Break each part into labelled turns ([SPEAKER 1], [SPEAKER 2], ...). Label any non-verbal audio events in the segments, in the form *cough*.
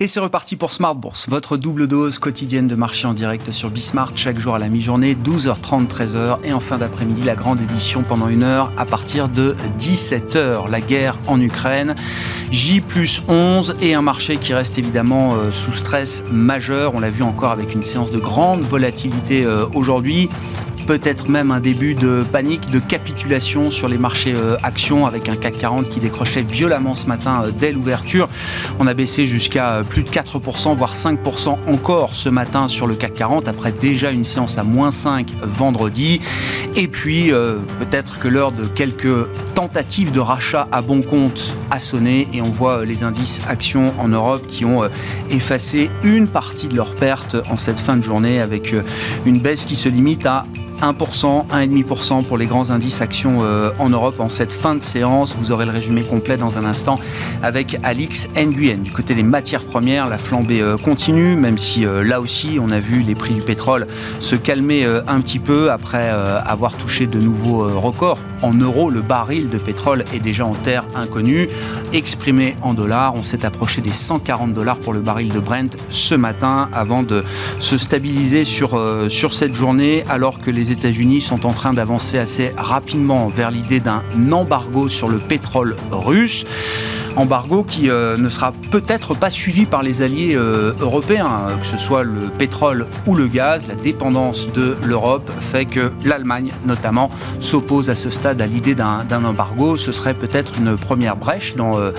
[SPEAKER 1] Et c'est reparti pour Smart Bourse, votre double dose quotidienne de marché en direct sur Bismart, chaque jour à la mi-journée, 12h30, 13h, et en fin d'après-midi, la grande édition pendant une heure à partir de 17h. La guerre en Ukraine, J plus 11 et un marché qui reste évidemment euh, sous stress majeur. On l'a vu encore avec une séance de grande volatilité euh, aujourd'hui peut-être même un début de panique, de capitulation sur les marchés euh, actions avec un CAC 40 qui décrochait violemment ce matin euh, dès l'ouverture. On a baissé jusqu'à euh, plus de 4%, voire 5% encore ce matin sur le CAC 40 après déjà une séance à moins 5 vendredi. Et puis peut-être que l'heure de quelques tentatives de rachat à bon compte a sonné et on voit les indices actions en Europe qui ont effacé une partie de leurs pertes en cette fin de journée avec une baisse qui se limite à 1%, 1,5% pour les grands indices actions euh, en Europe en cette fin de séance. Vous aurez le résumé complet dans un instant avec Alix Nguyen. Du côté des matières premières, la flambée euh, continue, même si euh, là aussi on a vu les prix du pétrole se calmer un petit peu après avoir touché de nouveaux records. En euros, le baril de pétrole est déjà en terre inconnue. Exprimé en dollars, on s'est approché des 140 dollars pour le baril de Brent ce matin avant de se stabiliser sur, sur cette journée alors que les les États-Unis sont en train d'avancer assez rapidement vers l'idée d'un embargo sur le pétrole russe embargo qui euh, ne sera peut-être pas suivi par les alliés euh, européens, que ce soit le pétrole ou le gaz. La dépendance de l'Europe fait que l'Allemagne, notamment, s'oppose à ce stade à l'idée d'un embargo. Ce serait peut-être une première brèche dans euh,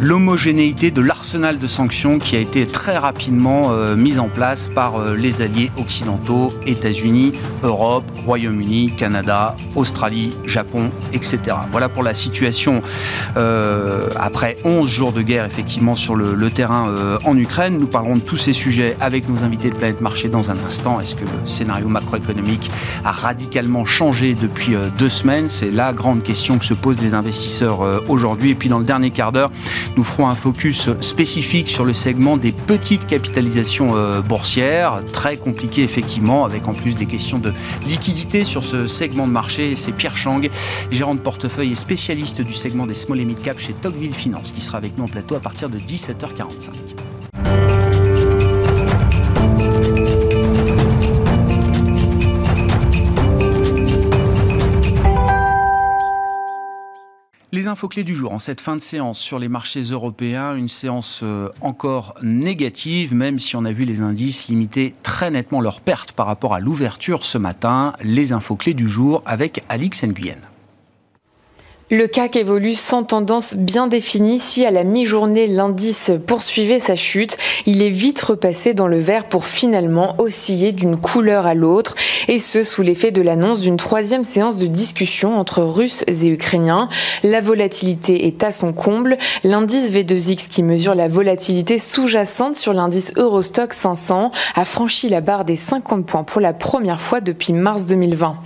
[SPEAKER 1] l'homogénéité de l'arsenal de sanctions qui a été très rapidement mise en place par les alliés occidentaux, États-Unis, Europe, Royaume-Uni, Canada, Australie, Japon, etc. Voilà pour la situation après 11 jours de guerre effectivement sur le, terrain euh, en Ukraine. Nous parlerons de tous ces sujets avec nos invités de Planète Marché dans un instant. Est-ce que le scénario macroéconomique a radicalement changé depuis euh, deux semaines? C'est la grande question que se posent les investisseurs euh, aujourd'hui. Et puis dans le dernier quart d'heure, nous ferons un focus spécifique sur le segment des petites capitalisations boursières. Très compliqué effectivement, avec en plus des questions de liquidité sur ce segment de marché. C'est Pierre Chang, gérant de portefeuille et spécialiste du segment des small et mid cap chez Tocqueville Finance qui sera avec nous en plateau à partir de 17h45. Les infos clés du jour en cette fin de séance sur les marchés européens, une séance euh, encore négative, même si on a vu les indices limiter très nettement leurs pertes par rapport à l'ouverture ce matin. Les infos clés du jour avec Alix Nguyen.
[SPEAKER 2] Le CAC évolue sans tendance bien définie. Si à la mi-journée l'indice poursuivait sa chute, il est vite repassé dans le vert pour finalement osciller d'une couleur à l'autre, et ce sous l'effet de l'annonce d'une troisième séance de discussion entre Russes et Ukrainiens. La volatilité est à son comble. L'indice V2X qui mesure la volatilité sous-jacente sur l'indice Eurostock 500 a franchi la barre des 50 points pour la première fois depuis mars 2020.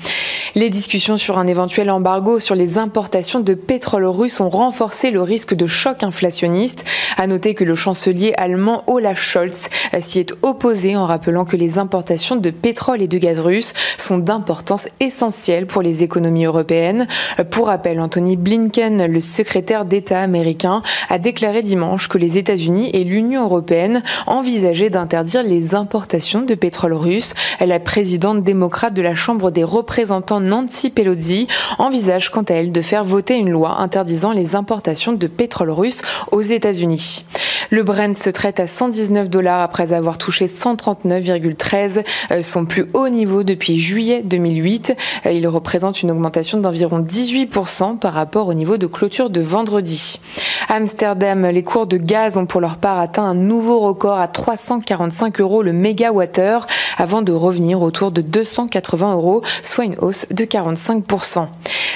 [SPEAKER 2] Les discussions sur un éventuel embargo sur les importations de pétrole russe ont renforcé le risque de choc inflationniste. À noter que le chancelier allemand Olaf Scholz s'y est opposé en rappelant que les importations de pétrole et de gaz russe sont d'importance essentielle pour les économies européennes. Pour rappel, Anthony Blinken, le secrétaire d'État américain, a déclaré dimanche que les États-Unis et l'Union européenne envisageaient d'interdire les importations de pétrole russe. La présidente démocrate de la Chambre des représentants Nancy Pelosi envisage quant à elle de faire voter une loi interdisant les importations de pétrole russe aux États-Unis. Le Brent se traite à 119 dollars après avoir touché 139,13, euh, son plus haut niveau depuis juillet 2008. Euh, il représente une augmentation d'environ 18% par rapport au niveau de clôture de vendredi. Amsterdam, les cours de gaz ont pour leur part atteint un nouveau record à 345 euros le mégawattheure avant de revenir autour de 280 euros, soit une hausse de 45%.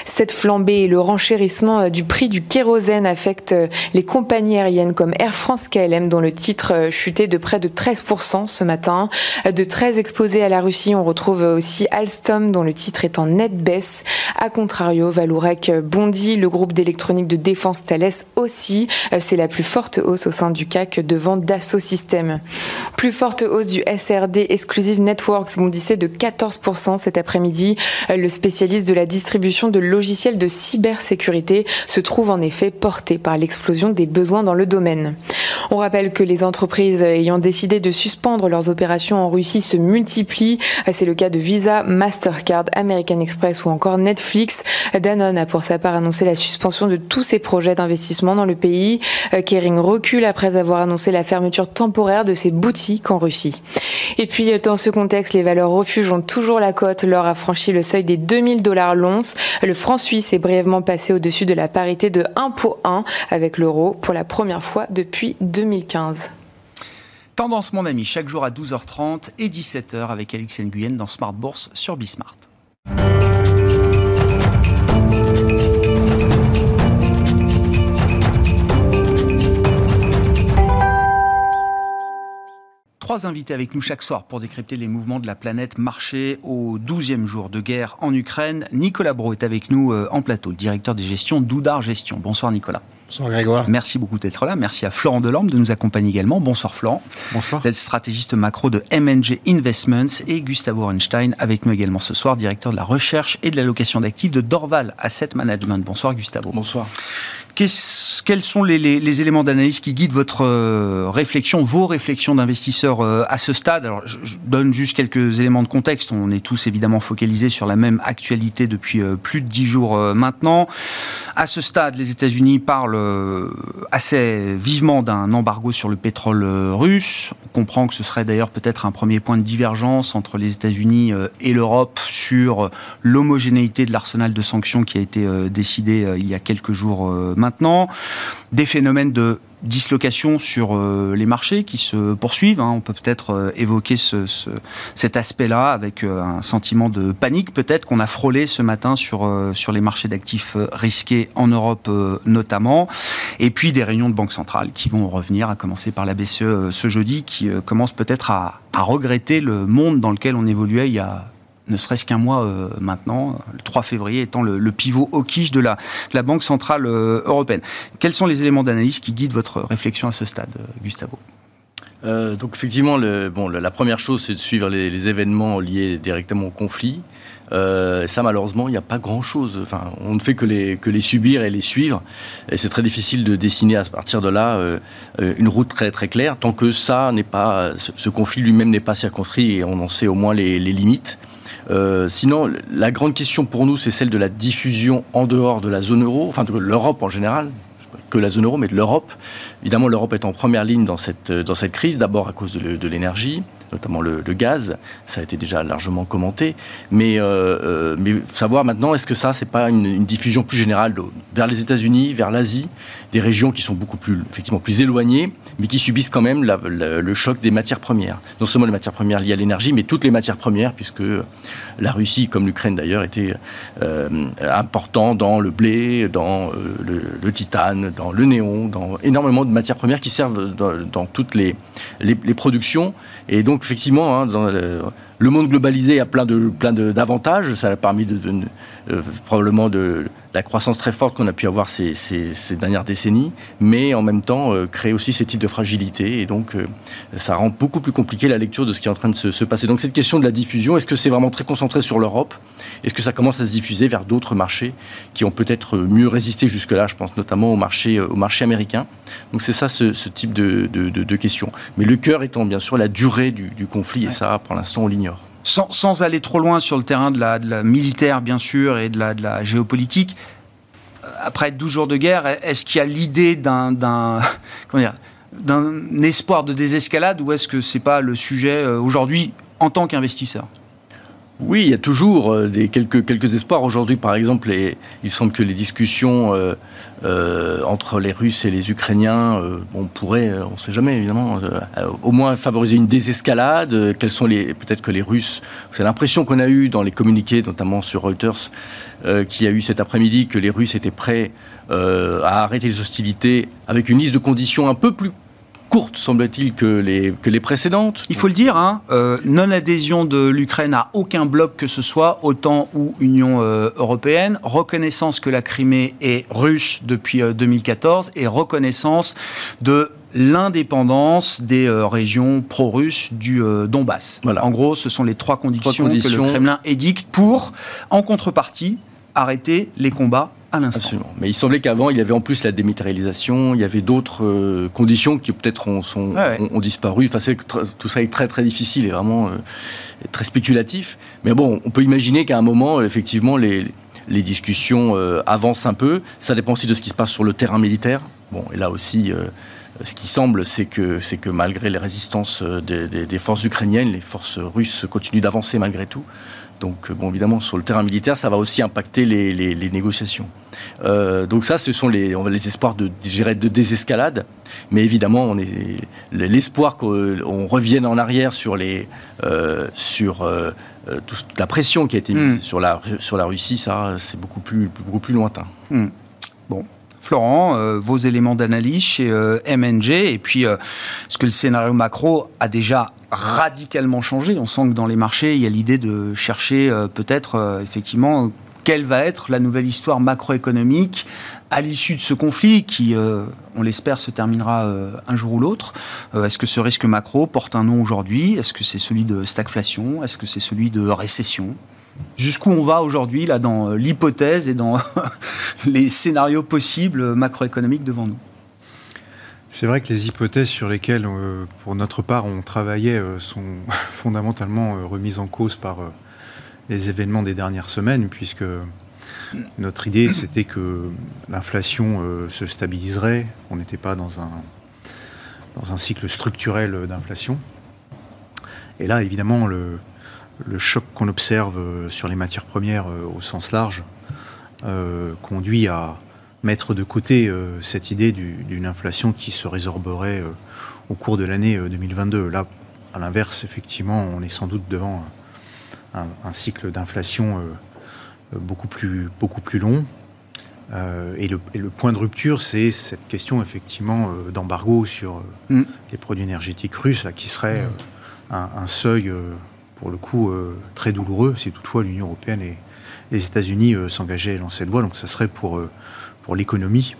[SPEAKER 2] Cette flambée et le renchérissement euh, du prix du kérosène affectent euh, les compagnies aériennes comme Air France KLM dont le titre euh, chutait de près de 13% ce matin. De très exposés à la Russie, on retrouve aussi Alstom dont le titre est en nette baisse. A contrario, Valourec bondit, le groupe d'électronique de défense Thales aussi. C'est la plus forte hausse au sein du CAC devant Dassault Systèmes. Plus forte hausse du SRD Exclusive Networks bondissait de 14% cet après-midi. Le spécialiste de la distribution de logiciels de cybersécurité, se trouve en effet porté par l'explosion des besoins dans le domaine. On rappelle que les entreprises ayant décidé de suspendre leurs opérations en Russie se multiplient. C'est le cas de Visa, Mastercard, American Express ou encore Netflix. Danone a pour sa part annoncé la suspension de tous ses projets d'investissement dans le pays. Kering recule après avoir annoncé la fermeture temporaire de ses boutiques en Russie. Et puis, dans ce contexte, les valeurs refuges ont toujours la cote. L'or a franchi le seuil des 2000 dollars l'once. Le franc suisse est brièvement passé au-dessus de la parité de 1 pour 1 avec l'euro pour la première fois depuis 2015.
[SPEAKER 1] Tendance, mon ami, chaque jour à 12h30 et 17h avec Alex Nguyen dans Smart Bourse sur Bismart. Trois invités avec nous chaque soir pour décrypter les mouvements de la planète marché au 12e jour de guerre en Ukraine. Nicolas Bro est avec nous euh, en plateau, directeur des gestions d'Oudar Gestion. Bonsoir Nicolas.
[SPEAKER 3] Bonsoir Grégoire.
[SPEAKER 1] Merci beaucoup d'être là. Merci à Florent Delorme de nous accompagner également. Bonsoir Florent.
[SPEAKER 3] Bonsoir.
[SPEAKER 1] Vous êtes stratégiste macro de MNG Investments et Gustavo Orenstein avec nous également ce soir, directeur de la recherche et de l'allocation d'actifs de Dorval Asset Management. Bonsoir Gustavo.
[SPEAKER 3] Bonsoir
[SPEAKER 1] quels sont les, éléments d'analyse qui guident votre euh, réflexion, vos réflexions d'investisseurs euh, à ce stade? Alors, je, donne juste quelques éléments de contexte. On est tous évidemment focalisés sur la même actualité depuis euh, plus de dix jours maintenant. À ce stade, les États-Unis parlent assez vivement d'un embargo sur le pétrole russe. On comprend que ce serait d'ailleurs peut-être un premier point de divergence entre les États-Unis et l'Europe sur l'homogénéité de l'arsenal de sanctions qui a été décidé il y a quelques jours maintenant, des phénomènes de dislocation sur euh, les marchés qui se poursuivent. Hein. On peut peut-être euh, évoquer ce, cet aspect-là avec euh, un sentiment de panique peut-être qu'on a frôlé ce matin sur, sur les marchés d'actifs risqués en Europe notamment. Et puis des réunions de banque centrale qui vont revenir, à commencer par la BCE ce jeudi, qui commence peut-être à regretter le monde dans lequel on évoluait il y a ne serait-ce qu'un mois euh, maintenant, le 3 février étant le, pivot au quiche de la, la Banque Centrale euh, Européenne. Quels sont les éléments d'analyse qui guident votre réflexion à ce stade, euh, Gustavo?
[SPEAKER 3] Donc effectivement, bon, la première chose, c'est de suivre les, événements liés directement au conflit. ça, malheureusement, il n'y a pas grand-chose. Enfin, on ne fait que les, subir et les suivre. Et c'est très difficile de dessiner à partir de là une route très très claire tant que ça n'est pas, ce, conflit lui-même n'est pas circonscrit et on en sait au moins les limites. Euh, sinon, la grande question pour nous, c'est celle de la diffusion en dehors de la zone euro, enfin de l'Europe en général, que la zone euro, mais de l'Europe. Évidemment, l'Europe est en première ligne dans cette, dans cette crise, d'abord à cause de l'énergie, notamment le, gaz. Ça a été déjà largement commenté. Mais, euh, euh, savoir maintenant, est-ce que ça, c'est pas une, diffusion plus générale vers les États-Unis, vers l'Asie, des régions qui sont beaucoup plus, effectivement, plus éloignées, mais qui subissent quand même le choc des matières premières. Non seulement les matières premières liées à l'énergie, mais toutes les matières premières, puisque la Russie, comme l'Ukraine d'ailleurs, était euh, important dans le blé, dans le, titane, dans le néon, dans énormément de matières premières qui servent dans, toutes les productions. Et donc, effectivement, hein, le, monde globalisé a plein de plein d'avantages. Ça a permis de, euh, probablement de la croissance très forte qu'on a pu avoir ces, dernières décennies, mais en même temps euh, créer aussi ces types de fragilité. Et donc, euh, ça rend beaucoup plus compliqué la lecture de ce qui est en train de se, passer. Donc, cette question de la diffusion, est-ce que c'est vraiment très concentré sur l'Europe? Est-ce que ça commence à se diffuser vers d'autres marchés qui ont peut-être mieux résisté jusque-là? Je pense notamment au marché, au marché américain. Donc, c'est ça ce, type de, de, questions. Mais le cœur étant bien sûr la durée du, conflit, et ça, pour l'instant, on l'ignore
[SPEAKER 1] sans, aller trop loin sur le terrain de la, militaire, bien sûr, et de la, géopolitique, euh, après 12 jours de guerre, est-ce qu'il y a l'idée *laughs* d'un espoir de désescalade ou est-ce que c'est pas le sujet euh, aujourd'hui en tant qu'investisseur?
[SPEAKER 3] Oui, il y a toujours euh, quelques, quelques espoirs. Aujourd'hui, par exemple, il semble que les discussions euh, euh, entre les Russes et les Ukrainiens, on pourrait, on ne sait jamais évidemment, au moins favoriser une désescalade. Quels sont les, peut-être que les Russes, c'est l'impression qu'on a eue dans les communiqués, notamment sur Reuters, qui a eu cet après-midi que les Russes étaient prêts à arrêter les hostilités avec une liste de conditions un peu plus courte, semble-t-il, que les, que les précédentes.
[SPEAKER 1] Il faut le dire, hein, euh, non-adhésion de l'Ukraine à aucun bloc que ce soit, OTAN ou Union euh, européenne, reconnaissance que la Crimée est russe depuis 2014 euh, et reconnaissance de l'indépendance des régions pro-russes du Donbass. En gros, ce sont les trois conditions, que le Kremlin édicte pour, en contrepartie, arrêter les combats à l'instant.
[SPEAKER 3] Mais il semblait qu'avant, il y avait en plus la démilitarisation, il y avait d'autres euh, conditions qui peut-être ont, ont, disparu. Enfin, tout ça est très très difficile et vraiment euh, très spéculatif. Mais bon, on peut imaginer qu'à un moment, effectivement, les, les discussions euh, avancent un peu. Ça dépend aussi de ce qui se passe sur le terrain militaire. Bon, et là aussi, ce qui semble, c'est que, c'est que malgré les résistances des, des, forces ukrainiennes, les forces russes continuent d'avancer malgré tout. Donc, bon, évidemment, sur le terrain militaire, ça va aussi impacter les, négociations. Euh, donc ça, ce sont les, on les espoirs de, de désescalade. Mais évidemment, on est, l'espoir qu'on revienne en arrière sur, les, euh, sur euh, toute la pression qui a été mise hmm. sur, la, sur la Russie, ça, c'est beaucoup plus, beaucoup plus lointain.
[SPEAKER 1] Hmm. Bon, Florent, vos éléments d'analyse chez MNG, et puis est-ce que le scénario macro a déjà radicalement changé. On sent que dans les marchés, il y a l'idée de chercher euh, peut-être euh, effectivement quelle va être la nouvelle histoire macroéconomique à l'issue de ce conflit qui, euh, on l'espère, se terminera un jour ou l'autre. Est-ce que ce risque macro porte un nom aujourd'hui? Est-ce que c'est celui de stagflation? Est-ce que c'est celui de récession? Jusqu'où on va aujourd'hui là dans l'hypothèse et dans *laughs* les scénarios possibles macroéconomiques devant nous?
[SPEAKER 4] C'est vrai que les hypothèses sur lesquelles, euh, pour notre part, on travaillait euh, sont *laughs* fondamentalement euh, remises en cause par les événements des dernières semaines, puisque notre idée, *coughs* c'était que l'inflation se stabiliserait, on n'était pas dans un, dans un cycle structurel d'inflation. Et là, évidemment, le, le choc qu'on observe sur les matières premières au sens large conduit à mettre de côté euh, cette idée d'une inflation qui se résorberait euh, au cours de l'année 2022. Euh, Là, à l'inverse, effectivement, on est sans doute devant un, cycle d'inflation beaucoup, plus, beaucoup plus long. Et le, point de rupture, c'est cette question effectivement d'embargo sur mm. les produits énergétiques russes, là, qui serait un, un, seuil, pour le coup, très douloureux si toutefois l'Union européenne et les États-Unis s'engageaient dans cette voie. Donc ça serait pour pour l'économie,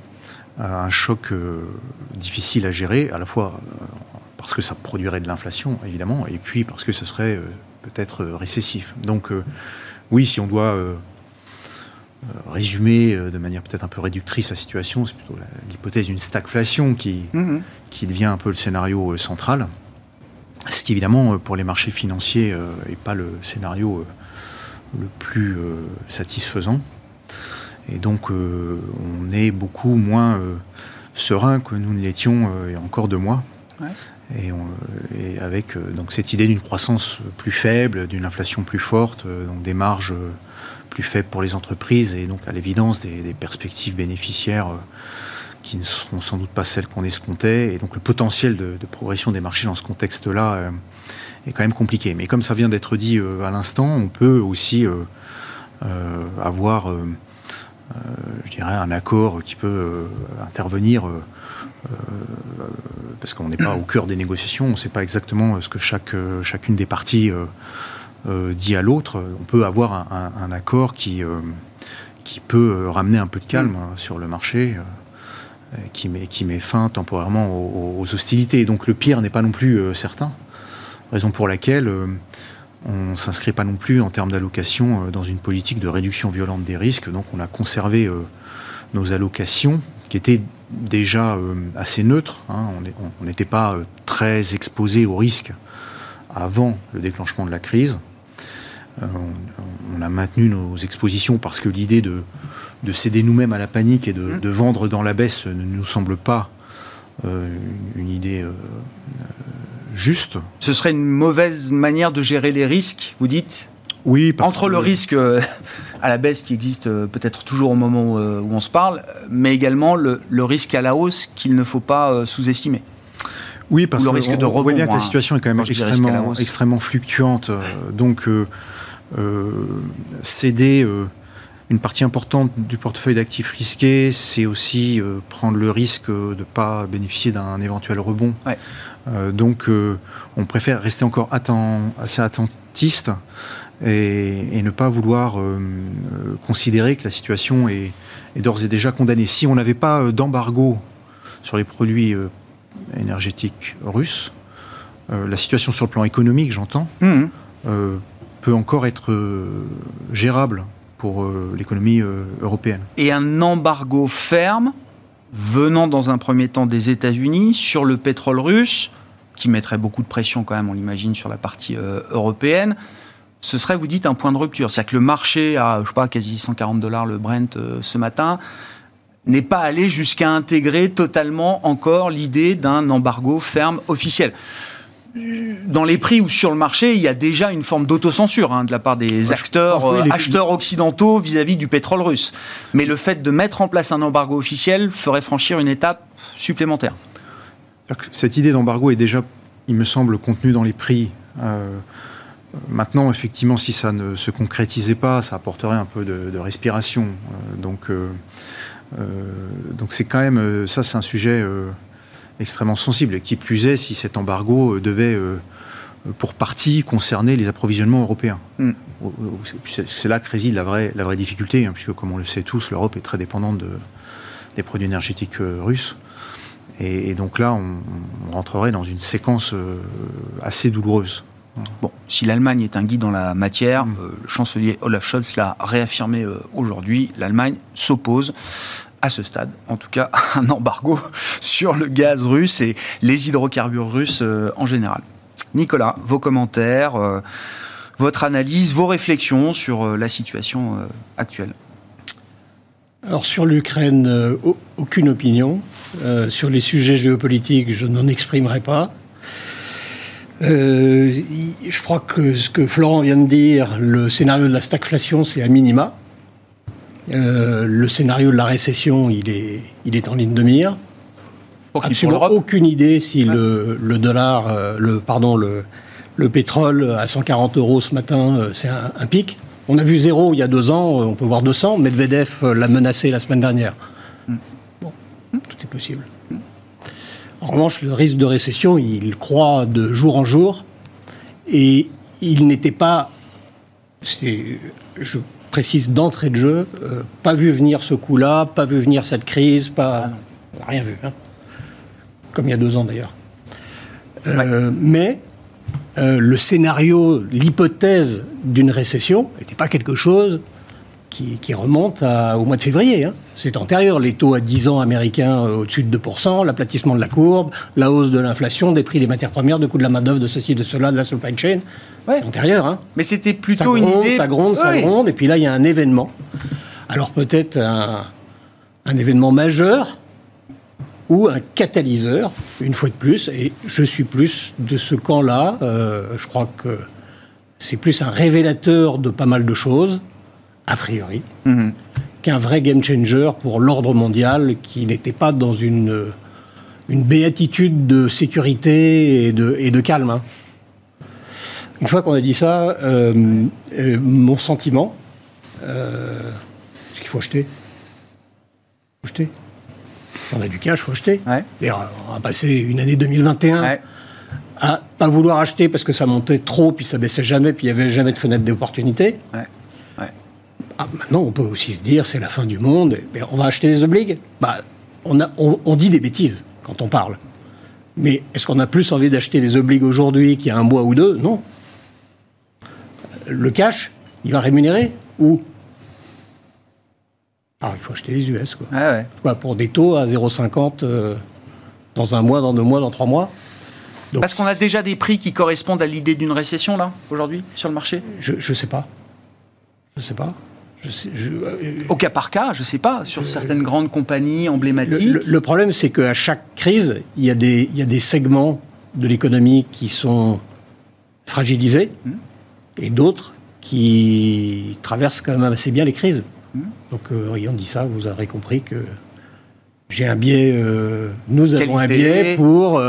[SPEAKER 4] euh, un choc euh, difficile à gérer, à la fois euh, parce que ça produirait de l'inflation, évidemment, et puis parce que ce serait peut-être récessif. Donc, oui, si on doit résumer de manière peut-être un peu réductrice la situation, c'est plutôt l'hypothèse d'une stagflation qui, mm-hmm. qui devient un peu le scénario central. Ce qui, évidemment, pour les marchés financiers, n'est pas le scénario le plus satisfaisant. Et donc, euh, on est beaucoup moins euh, serein que nous ne l'étions euh, il y a encore deux mois. Et, avec donc cette idée d'une croissance plus faible, d'une inflation plus forte, donc des marges plus faibles pour les entreprises et donc à l'évidence des, perspectives bénéficiaires qui ne seront sans doute pas celles qu'on escomptait. Et donc le potentiel de, progression des marchés dans ce contexte-là est quand même compliqué. Mais comme ça vient d'être dit à l'instant, on peut aussi avoir je dirais, un accord qui peut euh, intervenir euh, parce qu'on n'est pas au cœur des négociations, on ne sait pas exactement ce que chaque, chacune des parties dit à l'autre. On peut avoir un, accord qui, qui peut ramener un peu de calme hein, sur le marché, qui, met, qui met fin temporairement aux hostilités. Donc le pire n'est pas non plus certain, raison pour laquelle on ne s'inscrit pas non plus en termes d'allocation euh, dans une politique de réduction violente des risques. Donc on a conservé euh, nos allocations qui étaient déjà euh, assez neutres. Hein. On n'était pas très exposé au risque avant le déclenchement de la crise. on, a maintenu nos expositions parce que l'idée de, céder nous-mêmes à la panique et de, mmh. vendre dans la baisse ne nous semble pas une idée juste.
[SPEAKER 1] Ce serait une mauvaise manière de gérer les risques, vous dites?
[SPEAKER 4] Oui,
[SPEAKER 1] entre le risque euh, à la baisse qui existe euh, peut-être toujours au moment euh, où, on se parle, mais également le, risque à la hausse qu'il ne faut pas sous-estimer.
[SPEAKER 4] Oui, parce que le risque de rebond, voit bien que la hein, situation est quand même extrêmement, extrêmement fluctuante. Donc, céder une partie importante du portefeuille d'actifs risqués, c'est aussi prendre le risque de ne pas bénéficier d'un éventuel rebond. Euh, donc euh, on préfère rester encore assez attentiste et, ne pas vouloir euh, considérer que la situation est, d'ores et déjà condamnée. Si on n'avait pas d'embargo sur les produits énergétique russe, la situation sur le plan économique, j'entends,
[SPEAKER 1] Mmh.
[SPEAKER 4] peut encore être gérable pour l'économie européenne.
[SPEAKER 1] Et un embargo ferme venant dans un premier temps des États-Unis sur le pétrole russe, qui mettrait beaucoup de pression quand même, on l'imagine, sur la partie euh, européenne, ce serait, vous dites, un point de rupture. C'est-à-dire que le marché à, je sais pas, quasi 140 dollars le Brent euh, ce matin n'est pas allé jusqu'à intégrer totalement encore l'idée d'un embargo ferme officiel dans les prix ou sur le marché, il y a déjà une forme d'autocensure hein, de la part des acteurs, euh, acheteurs occidentaux vis-à-vis du pétrole russe. Mais le fait de mettre en place un embargo officiel ferait franchir une étape supplémentaire.
[SPEAKER 4] Cette idée d'embargo est déjà, il me semble, contenue dans les prix. Euh, maintenant, effectivement, si ça ne se concrétisait pas, ça apporterait un peu de, respiration. Euh, donc, donc c'est quand même, ça, c'est un sujet extrêmement sensible. Qui plus est, si cet embargo devait, pour partie, concerner les approvisionnements européens. Mm. C'est là que réside la vraie, la vraie difficulté, hein, puisque, comme on le sait tous, l'Europe est très dépendante de, des produits énergétiques russes. Et, donc là, on, rentrerait dans une séquence euh, assez douloureuse.
[SPEAKER 1] Bon, si l'Allemagne est un guide dans la matière, mm. euh, le chancelier Olaf Scholz l'a réaffirmé euh, aujourd'hui, l'Allemagne s'oppose à ce stade, en tout cas, *laughs* un embargo sur le gaz russe et les hydrocarbures russes en général. Nicolas, vos commentaires, votre analyse, vos réflexions sur la situation actuelle
[SPEAKER 5] alors sur l'Ukraine, aucune opinion. Euh, sur les sujets géopolitiques, je n'en exprimerai pas. Euh, je crois que ce que Florent vient de dire, le scénario de la stagflation, c'est à minima. Euh, le scénario de la récession, il est, il est en ligne de mire. Absolument aucune idée si le, dollar, le, pardon, le, le, pétrole à 140 euros ce matin, c'est un, pic. On a vu zéro il y a deux ans, on peut voir 200. Medvedev l'a menacé la semaine dernière tout est possible. En revanche, le risque de récession, il croît de jour en jour. Et il n'était pas, je précise d'entrée de jeu, euh, pas vu venir ce coup-là, pas vu venir cette crise, pas, on rien vu. Hein. Comme il y a deux ans d'ailleurs. Euh, mais euh, le scénario, l'hypothèse d'une récession n'était pas quelque chose qui, remonte au mois de février. Hein. C'est antérieur. Les taux à 10 ans américains euh, au-dessus de 2%, l'aplatissement de la courbe, la hausse de l'inflation, des prix des matières premières, de coût de la main-d'œuvre, de ceci, de cela, de la supply chain. C'est antérieur. Hein.
[SPEAKER 1] Mais c'était plutôt une idée.
[SPEAKER 5] Ça gronde, ça gronde. Et puis là, il y a un événement. Alors peut-être un, événement majeur ou un catalyseur, une fois de plus. Et je suis plus de ce camp-là. Euh, je crois que c'est plus un révélateur de pas mal de choses a priori, mhm. Qu'un vrai game changer pour l'ordre mondial qui n'était pas dans une, une béatitude de sécurité et de, et de calme. Hein. Une fois qu'on a dit ça, euh, euh, mon sentiment, euh, c'est qu'il faut acheter. Faut acheter. On a du cash, il faut acheter. Et on a passé une année 2021 à pas vouloir acheter parce que ça montait trop, puis ça baissait jamais, puis il n'y avait jamais de fenêtre d'opportunité. Ah, maintenant, on peut aussi se dire c'est la fin du monde, mais on va acheter des obligues. Bah, on, a, on, dit des bêtises quand on parle. Mais est-ce qu'on a plus envie d'acheter des obligues aujourd'hui qu'il y a un mois ou deux? Non. Le cash, il va rémunérer Où? Ah, il faut acheter les US, quoi.
[SPEAKER 1] Ah
[SPEAKER 5] quoi pour des taux à 0,50 euh, dans un mois, dans deux mois, dans trois mois
[SPEAKER 1] Parce qu'on a déjà des prix qui correspondent à l'idée d'une récession, là, aujourd'hui, sur le marché?
[SPEAKER 5] Je ne sais pas. Je ne sais pas.
[SPEAKER 1] Euh, Au cas par cas, je ne sais pas, sur certaines grandes compagnies emblématiques.
[SPEAKER 5] Le, problème, c'est qu'à chaque crise, il y, a des, il y a des segments de l'économie qui sont fragilisés hmm. et d'autres qui traversent quand même assez bien les crises. Hmm. Donc, euh, ayant dit ça, vous aurez compris que j'ai un biais, euh, nous avons un biais pour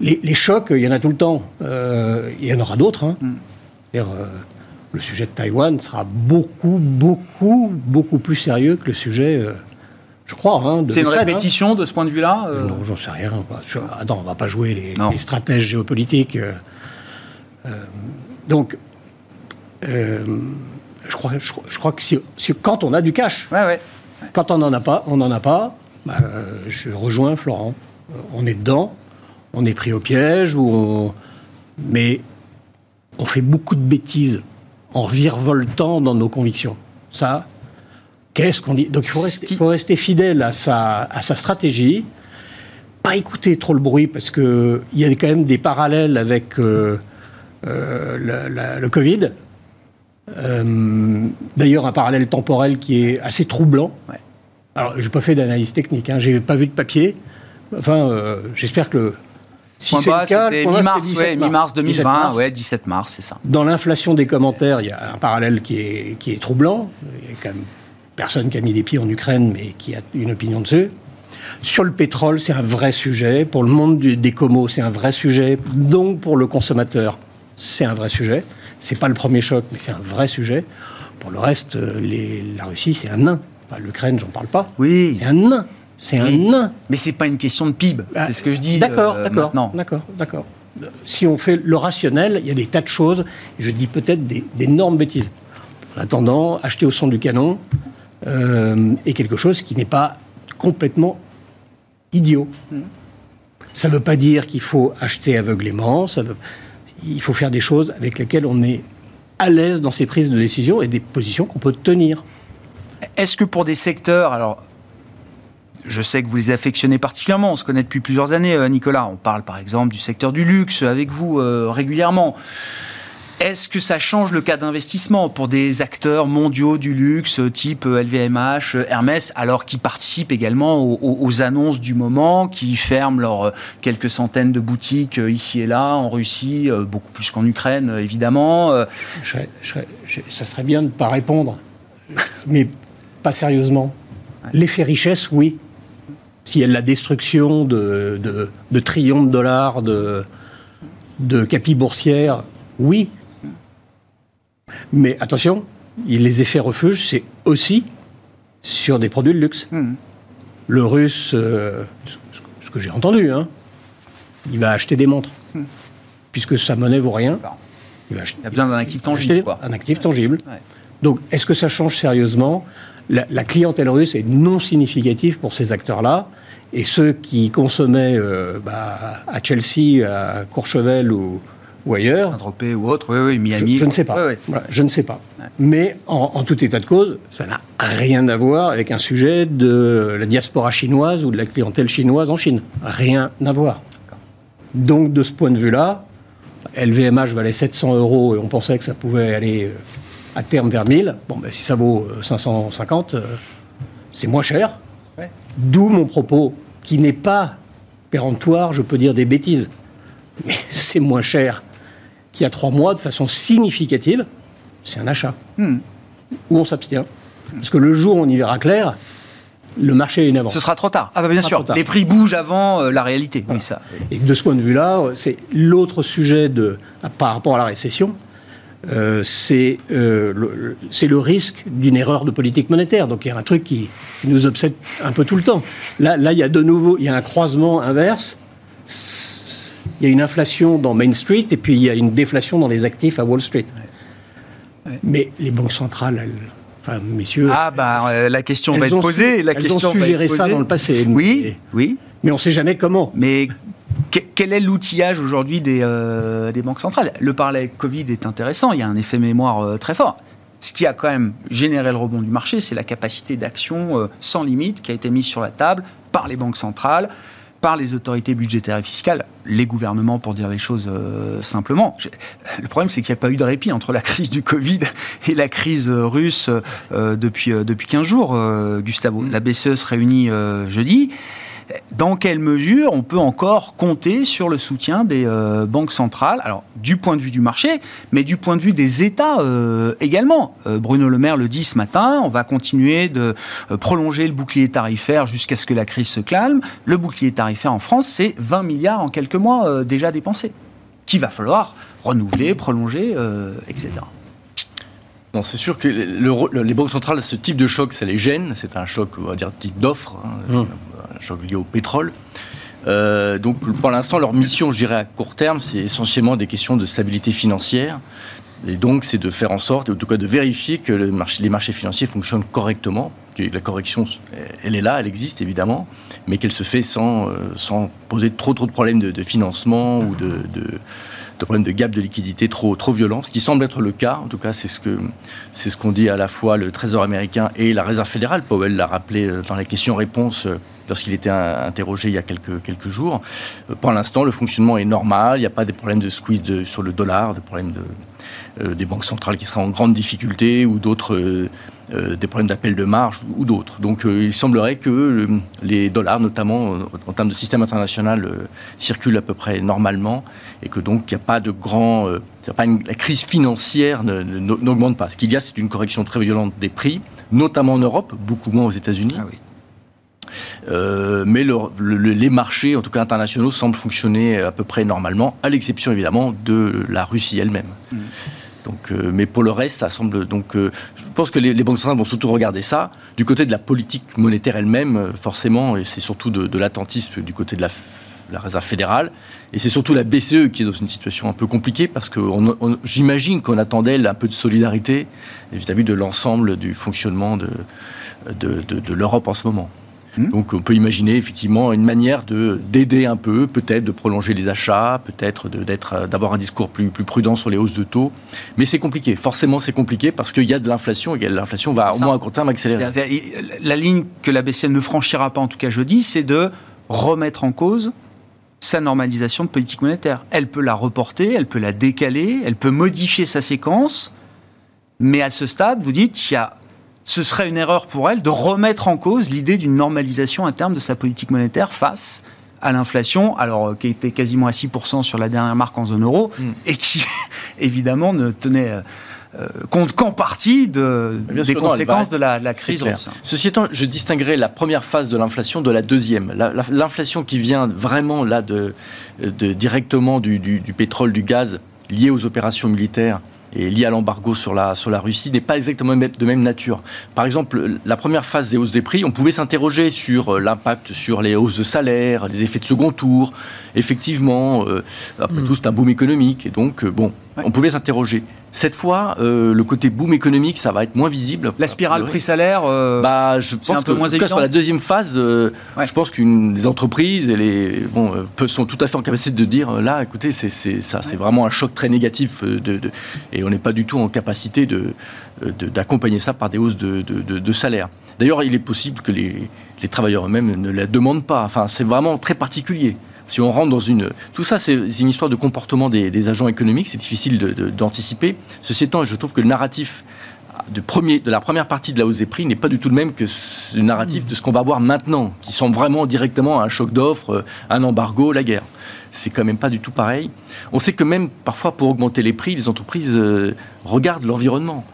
[SPEAKER 5] les, chocs, il y en a tout le temps. il y en aura d'autres. Hein. Hmm le sujet de Taïwan sera beaucoup, beaucoup, beaucoup plus sérieux que le sujet, euh, je crois. Hein,
[SPEAKER 1] C'est une hein. répétition de ce point de vue-là
[SPEAKER 5] euh Non, j'en sais rien. attends, on va pas jouer les, stratèges géopolitiques. Euh, donc, je, crois, je, crois que si, quand on a du cash, quand on n'en a pas, on n'en a pas. Bah, je rejoins Florent. On est dedans. on est pris au piège, ou on... mais on fait beaucoup de bêtises en virevoltant dans nos convictions. Ça, qu'est-ce qu'on dit? Donc il faut rester, faut rester, fidèle à sa, à sa stratégie, pas écouter trop le bruit, parce qu'il y a quand même des parallèles avec euh, euh, le Covid. Euh, d'ailleurs, un parallèle temporel qui est assez troublant. Alors, je n'ai pas fait d'analyse technique, hein, je n'ai pas vu de papier. Enfin, j'espère que
[SPEAKER 1] si c'est le cas, mi-mars, 2020, 17 17 mars, c'est ça.
[SPEAKER 5] Dans l'inflation des commentaires, il y a un parallèle qui est, qui est troublant. Il y a quand même personne qui a mis les pieds en Ukraine, mais qui a une opinion dessus. Sur le pétrole, c'est un vrai sujet. Pour le monde des comos, c'est un vrai sujet. Donc, pour le consommateur, c'est un vrai sujet. C'est pas le premier choc, mais c'est un vrai sujet. Pour le reste, euh, les, la Russie, c'est un nain. L'Ukraine, j'en parle pas.
[SPEAKER 1] Oui.
[SPEAKER 5] C'est un nain. C'est un nain.
[SPEAKER 1] Mais c'est pas une question de PIB. Ah, c'est ce que je dis.
[SPEAKER 5] D'accord, euh, d'accord, d'accord, d'accord. Si on fait le rationnel, il y a des tas de choses. je dis peut-être d'énormes bêtises. En attendant, acheter au son du canon euh, est quelque chose qui n'est pas complètement idiot. Hmm. Ça ne veut pas dire qu'il faut acheter aveuglément. Ça veut... Il faut faire des choses avec lesquelles on est à l'aise dans ses prises de décision et des positions qu'on peut tenir.
[SPEAKER 1] Est-ce que pour des secteurs, alors je sais que vous les affectionnez particulièrement, on se connaît depuis plusieurs années, euh, Nicolas. On parle par exemple du secteur du luxe avec vous euh, régulièrement. Est-ce que ça change le cas d'investissement pour des acteurs mondiaux du luxe type LVMH, euh, Hermès, alors qu'ils participent également aux, annonces du moment, qui ferment leurs quelques centaines de boutiques ici et là, en Russie, beaucoup plus qu'en Ukraine, évidemment
[SPEAKER 5] Ça serait bien de ne pas répondre, mais pas sérieusement. L'effet richesse, oui s'il y a de la destruction de, de, de trillions de dollars de, de capis boursières, oui. Mais attention, les effets refuges, c'est aussi sur des produits de luxe. Hmm. Le russe, euh, ce que j'ai entendu, hein, il va acheter des montres. Hmm. Puisque sa monnaie vaut rien.
[SPEAKER 1] Il, va a besoin d'un actif tangible.
[SPEAKER 5] Un actif tangible. Donc, est-ce que ça change sérieusement? La, clientèle russe est non significative pour ces acteurs-là. Et ceux qui consommaient euh, bah, à Chelsea, à Courchevel ou, ailleurs.
[SPEAKER 1] Saint-Tropez ou autre, oui, oui, Miami.
[SPEAKER 5] Je, ne sais pas. je ne sais pas. Mais en, tout état de cause, ça n'a rien à voir avec un sujet de la diaspora chinoise ou de la clientèle chinoise en Chine. Rien à voir. Donc, de ce point de vue-là, LVMH valait 700 euros et on pensait que ça pouvait aller euh, à terme vers 1000. Bon, ben, si ça vaut 550, euh, c'est moins cher. D'où mon propos, qui n'est pas péremptoire, je peux dire des bêtises, mais *laughs* c'est moins cher qu'il y a trois mois de façon significative. C'est un achat. Hmm. Ou on s'abstient. Parce que le jour où on y verra clair, le marché est une avance.
[SPEAKER 1] Ce sera trop tard. Ah bah bien sûr, les prix bougent avant euh, la réalité. Oui, ça.
[SPEAKER 5] Et de ce point de vue-là, c'est l'autre sujet de, par rapport à la récession, euh, c'est euh, le, le, risque d'une erreur de politique monétaire. Donc il y a un truc qui, nous obsède un peu tout le temps. Là, là, il y a de nouveau, il y a un croisement inverse. Il y a une inflation dans Main Street et puis il y a une déflation dans les actifs à Wall Street. Mais les banques centrales, elles, enfin, messieurs.
[SPEAKER 1] Ah, bah, euh, la question va être posée. La
[SPEAKER 5] elles
[SPEAKER 1] question
[SPEAKER 5] ont suggéré ça dans le passé.
[SPEAKER 1] Oui, oui.
[SPEAKER 5] Mais on ne sait jamais comment.
[SPEAKER 1] Mais quel est l'outillage aujourd'hui euh, des, banques centrales? Le parler Covid est intéressant, il y a un effet mémoire euh, très fort. Ce qui a quand même généré le rebond du marché, c'est la capacité d'action euh, sans limite qui a été mise sur la table par les banques centrales, par les autorités budgétaires et fiscales, les gouvernements pour dire les choses simplement. Le problème, c'est qu'il n'y a pas eu de répit entre la crise du Covid et la crise russe depuis, depuis 15 jours, Gustavo. La BCE se réunit jeudi dans quelle mesure on peut encore compter sur le soutien des euh, banques centrales, alors du point de vue du marché, mais du point de vue des États euh, également. Euh, Bruno Le Maire le dit ce matin, on va continuer de prolonger le bouclier tarifaire jusqu'à ce que la crise se calme. Le bouclier tarifaire en France, c'est 20 milliards en quelques mois déjà dépensés, qu'il va falloir renouveler, prolonger, etc.
[SPEAKER 3] Non, c'est sûr que les banques centrales, ce type de choc, ça les gêne. C'est un choc, on va dire, type d'offre. Hein. Hum un choc lié au pétrole. Euh, donc pour l'instant, leur mission, je dirais à court terme, c'est essentiellement des questions de stabilité financière Et donc, c'est de faire en sorte, en tout cas de vérifier que les marchés financiers fonctionnent correctement, que la correction, elle est là, elle existe évidemment, mais qu'elle se fait sans, sans poser trop, trop de problèmes de, financement ou de, problèmes de gap de liquidité trop, violents, ce qui semble être le cas. En tout cas, c'est ce c'est ce qu'ont dit à la fois le Trésor américain et la Réserve fédérale. Powell l'a rappelé euh, dans la question-réponse euh, lorsqu'il était interrogé il y a quelques, jours. Euh, pour l'instant, le fonctionnement est normal. Il n'y a pas de problèmes de squeeze sur le dollar, de problèmes de, des banques centrales qui seraient en grande difficulté ou d'autres euh, des problèmes d'appel de marge ou, d'autres. Donc euh, il semblerait que les dollars, notamment euh, en termes de système international, circulent à peu près normalement et que donc il n'y a pas de grand... La crise financière n'augmente pas. Ce qu'il y a, c'est une correction très violente des prix, notamment en Europe, beaucoup moins aux États-Unis. Ah mais les marchés, en tout cas internationaux, semblent fonctionner à peu près normalement, à l'exception évidemment de la Russie elle-même. Mmh. Donc, euh, mais pour le reste, ça semble donc. Euh, je pense que les, banques centrales vont surtout regarder ça du côté de la politique monétaire elle-même, euh, forcément, et c'est surtout de, l'attentisme du côté de la, réserve fédérale, et c'est surtout la BCE qui est dans une situation un peu compliquée parce que j'imagine qu'on attendait un peu de solidarité vis-à-vis de l'ensemble du fonctionnement de, de l'Europe en ce moment. Hmm? Donc on peut imaginer effectivement une manière de d'aider un peu, peut-être de prolonger les achats, peut-être d'être d'avoir un discours plus, plus prudent sur les hausses de taux. Mais c'est compliqué. Forcément, c'est compliqué parce qu'il y a de l'inflation et l'inflation va au moins à court terme accélérer.
[SPEAKER 1] La ligne que la BCE ne franchira pas, en tout cas jeudi, c'est de remettre en cause sa normalisation de politique monétaire. Elle peut la reporter, elle peut la décaler, elle peut modifier sa séquence, mais à ce stade, vous dites, il y a ce serait une erreur pour elle de remettre en cause l'idée d'une normalisation à terme de sa politique monétaire face à l'inflation, alors euh, qui était quasiment à 6% sur la dernière marque en zone euro, hmm. et qui *laughs* évidemment ne tenait euh, euh, compte qu'en partie de, des conséquences de la, crise russe.
[SPEAKER 3] Ceci étant, je distinguerai la première phase de l'inflation de la deuxième. L'inflation qui vient vraiment là de, directement du, du, pétrole, du gaz lié aux opérations militaires et lié à l'embargo sur la, sur la Russie n'est pas exactement de même nature. Par exemple, la première phase des hausses des prix, on pouvait s'interroger sur euh, l'impact sur les hausses de salaire, les effets de second tour. Effectivement, euh, après mm. tout, c'est un boom économique. Et donc, euh, bon, on pouvait s'interroger. Cette fois, euh, le côté boom économique, ça va être moins visible.
[SPEAKER 1] La spirale prix-salaire, euh,
[SPEAKER 3] bah, je pense un peu moins évident. sur la deuxième phase, euh, je pense qu'une des entreprises et les, bon, sont tout à fait en capacité de dire là, écoutez, c'est ça, c'est vraiment un choc très négatif de, et on n'est pas du tout en capacité de d'accompagner ça par des hausses de, de salaire. D'ailleurs, il est possible que les, les travailleurs eux-mêmes ne la demandent pas. Enfin, c'est vraiment très particulier si on rentre dans une... Tout ça, c'est une histoire de comportement des, agents économiques, c'est difficile d'anticiper. Ceci étant, je trouve que le narratif de, la première partie de la hausse des prix n'est pas du tout le même que le narratif de ce qu'on va voir maintenant, qui semble vraiment directement un choc d'offres, un embargo, la guerre. C'est quand même pas du tout pareil. On sait que même parfois pour augmenter les prix, les entreprises euh, regardent l'environnement.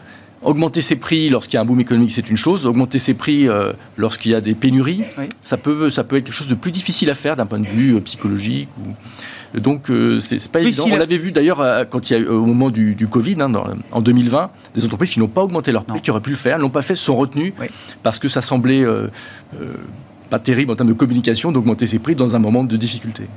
[SPEAKER 3] Augmenter ses prix lorsqu'il y a un boom économique, c'est une chose. Augmenter ses prix euh, lorsqu'il y a des pénuries, ça, peut, ça peut être quelque chose de plus difficile à faire d'un point de vue euh, psychologique. Ou... Donc, euh, c'est pas évident. On l'avait vu d'ailleurs quand il y a au moment du, Covid, hein, en 2020, des entreprises qui n'ont pas augmenté leurs prix, qui auraient pu le faire, n'ont pas fait, se sont retenues parce que ça semblait pas terrible en termes de communication d'augmenter ses prix dans un moment de difficulté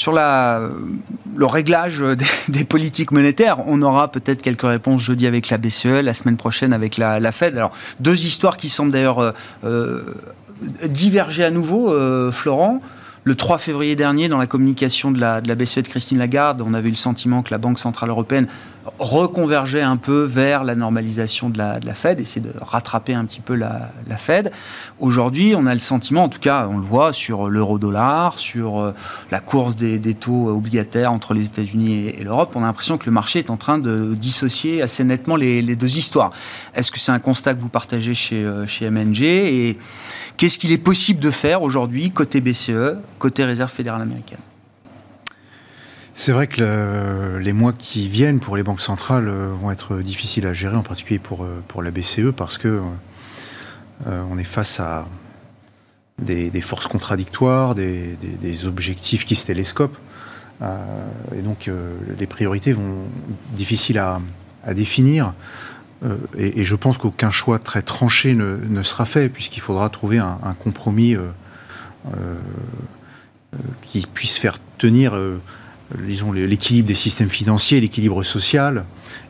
[SPEAKER 1] sur le réglage des, politiques monétaires, on aura peut-être quelques réponses jeudi avec la BCE, la semaine prochaine avec la, Fed. Alors, deux histoires qui semblent d'ailleurs euh, euh, diverger à nouveau, euh, Florent. Le 3 février dernier, dans la communication de la, de la BCE de Christine Lagarde, on avait eu le sentiment que la Banque Centrale Européenne reconvergeait un peu vers la normalisation de la, Fed, essayer de rattraper un petit peu la, Fed. Aujourd'hui, on a le sentiment, en tout cas, on le voit sur l'euro-dollar, sur euh, la course des, des, taux obligataires entre les États-Unis et, l'Europe, on a l'impression que le marché est en train de dissocier assez nettement les, les deux histoires. Est-ce que c'est un constat que vous partagez chez, euh, chez MNG et Qu'est-ce qu'il est possible de faire aujourd'hui côté BCE, côté Réserve fédérale américaine?
[SPEAKER 4] C'est vrai que les mois qui viennent pour les banques centrales euh, vont être difficiles à gérer, en particulier pour, euh, pour la BCE, parce que euh, on est face à des, forces contradictoires, des, objectifs qui se télescopent. et donc les priorités vont difficiles à, à définir. Et, je pense qu'aucun choix très tranché ne, sera fait, puisqu'il faudra trouver un, compromis qui puisse faire tenir disons, l'équilibre des systèmes financiers, l'équilibre social,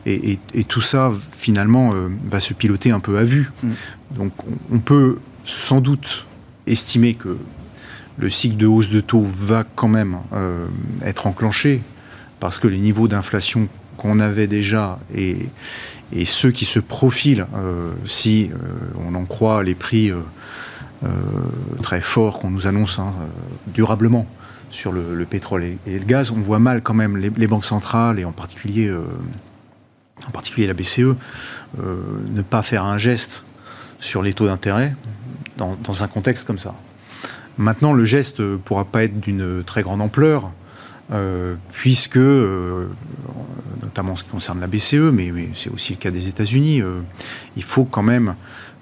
[SPEAKER 4] et, tout ça, finalement, va se piloter un peu à vue. Mm. Donc, on, peut sans doute estimer que le cycle de hausse de taux va quand même être enclenché, parce que les niveaux d'inflation qu'on avait déjà et, et, ceux qui se profilent, si on en croit les prix très forts qu'on nous annonce hein, durablement, sur le, pétrole et, le gaz, on voit mal quand même les, banques centrales et en particulier, euh, la BCE euh, ne pas faire un geste sur les taux d'intérêt dans, un contexte comme ça. Maintenant, le geste ne pourra pas être d'une très grande ampleur, euh, puisque, notamment en ce qui concerne la BCE, mais, mais c'est aussi le cas des États-Unis, il faut quand même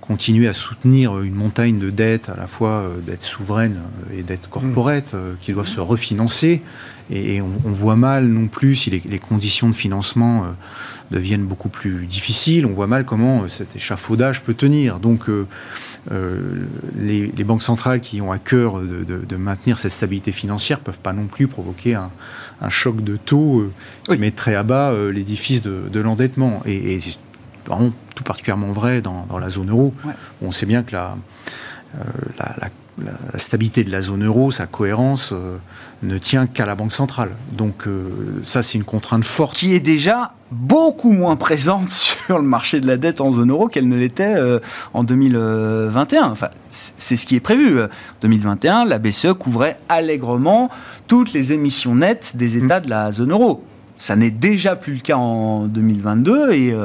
[SPEAKER 4] continuer à soutenir une montagne de dettes, à la fois euh, dettes souveraines et dettes corporates, euh, qui doivent se refinancer. Et on, voit mal non plus si les, conditions de financement euh, deviennent beaucoup plus difficiles. On voit mal comment cet échafaudage peut tenir. Donc, les, banques centrales qui ont à cœur de, maintenir cette stabilité financière peuvent pas non plus provoquer un, choc de taux qui mettrait à bas l'édifice de, l'endettement. Et, et tout particulièrement vrai dans, la zone euro. On sait bien que la, euh, la, stabilité de la zone euro, sa cohérence, euh, ne tient qu'à la Banque centrale. Donc euh, ça, c'est une contrainte forte.
[SPEAKER 1] Qui est déjà beaucoup moins présente *laughs* sur le marché de la dette en zone euro qu'elle ne l'était en 2021. Enfin, c'est ce qui est prévu. En 2021, la BCE couvrait allègrement toutes les émissions nettes des États de la zone euro. Ça n'est déjà plus le cas en 2022 et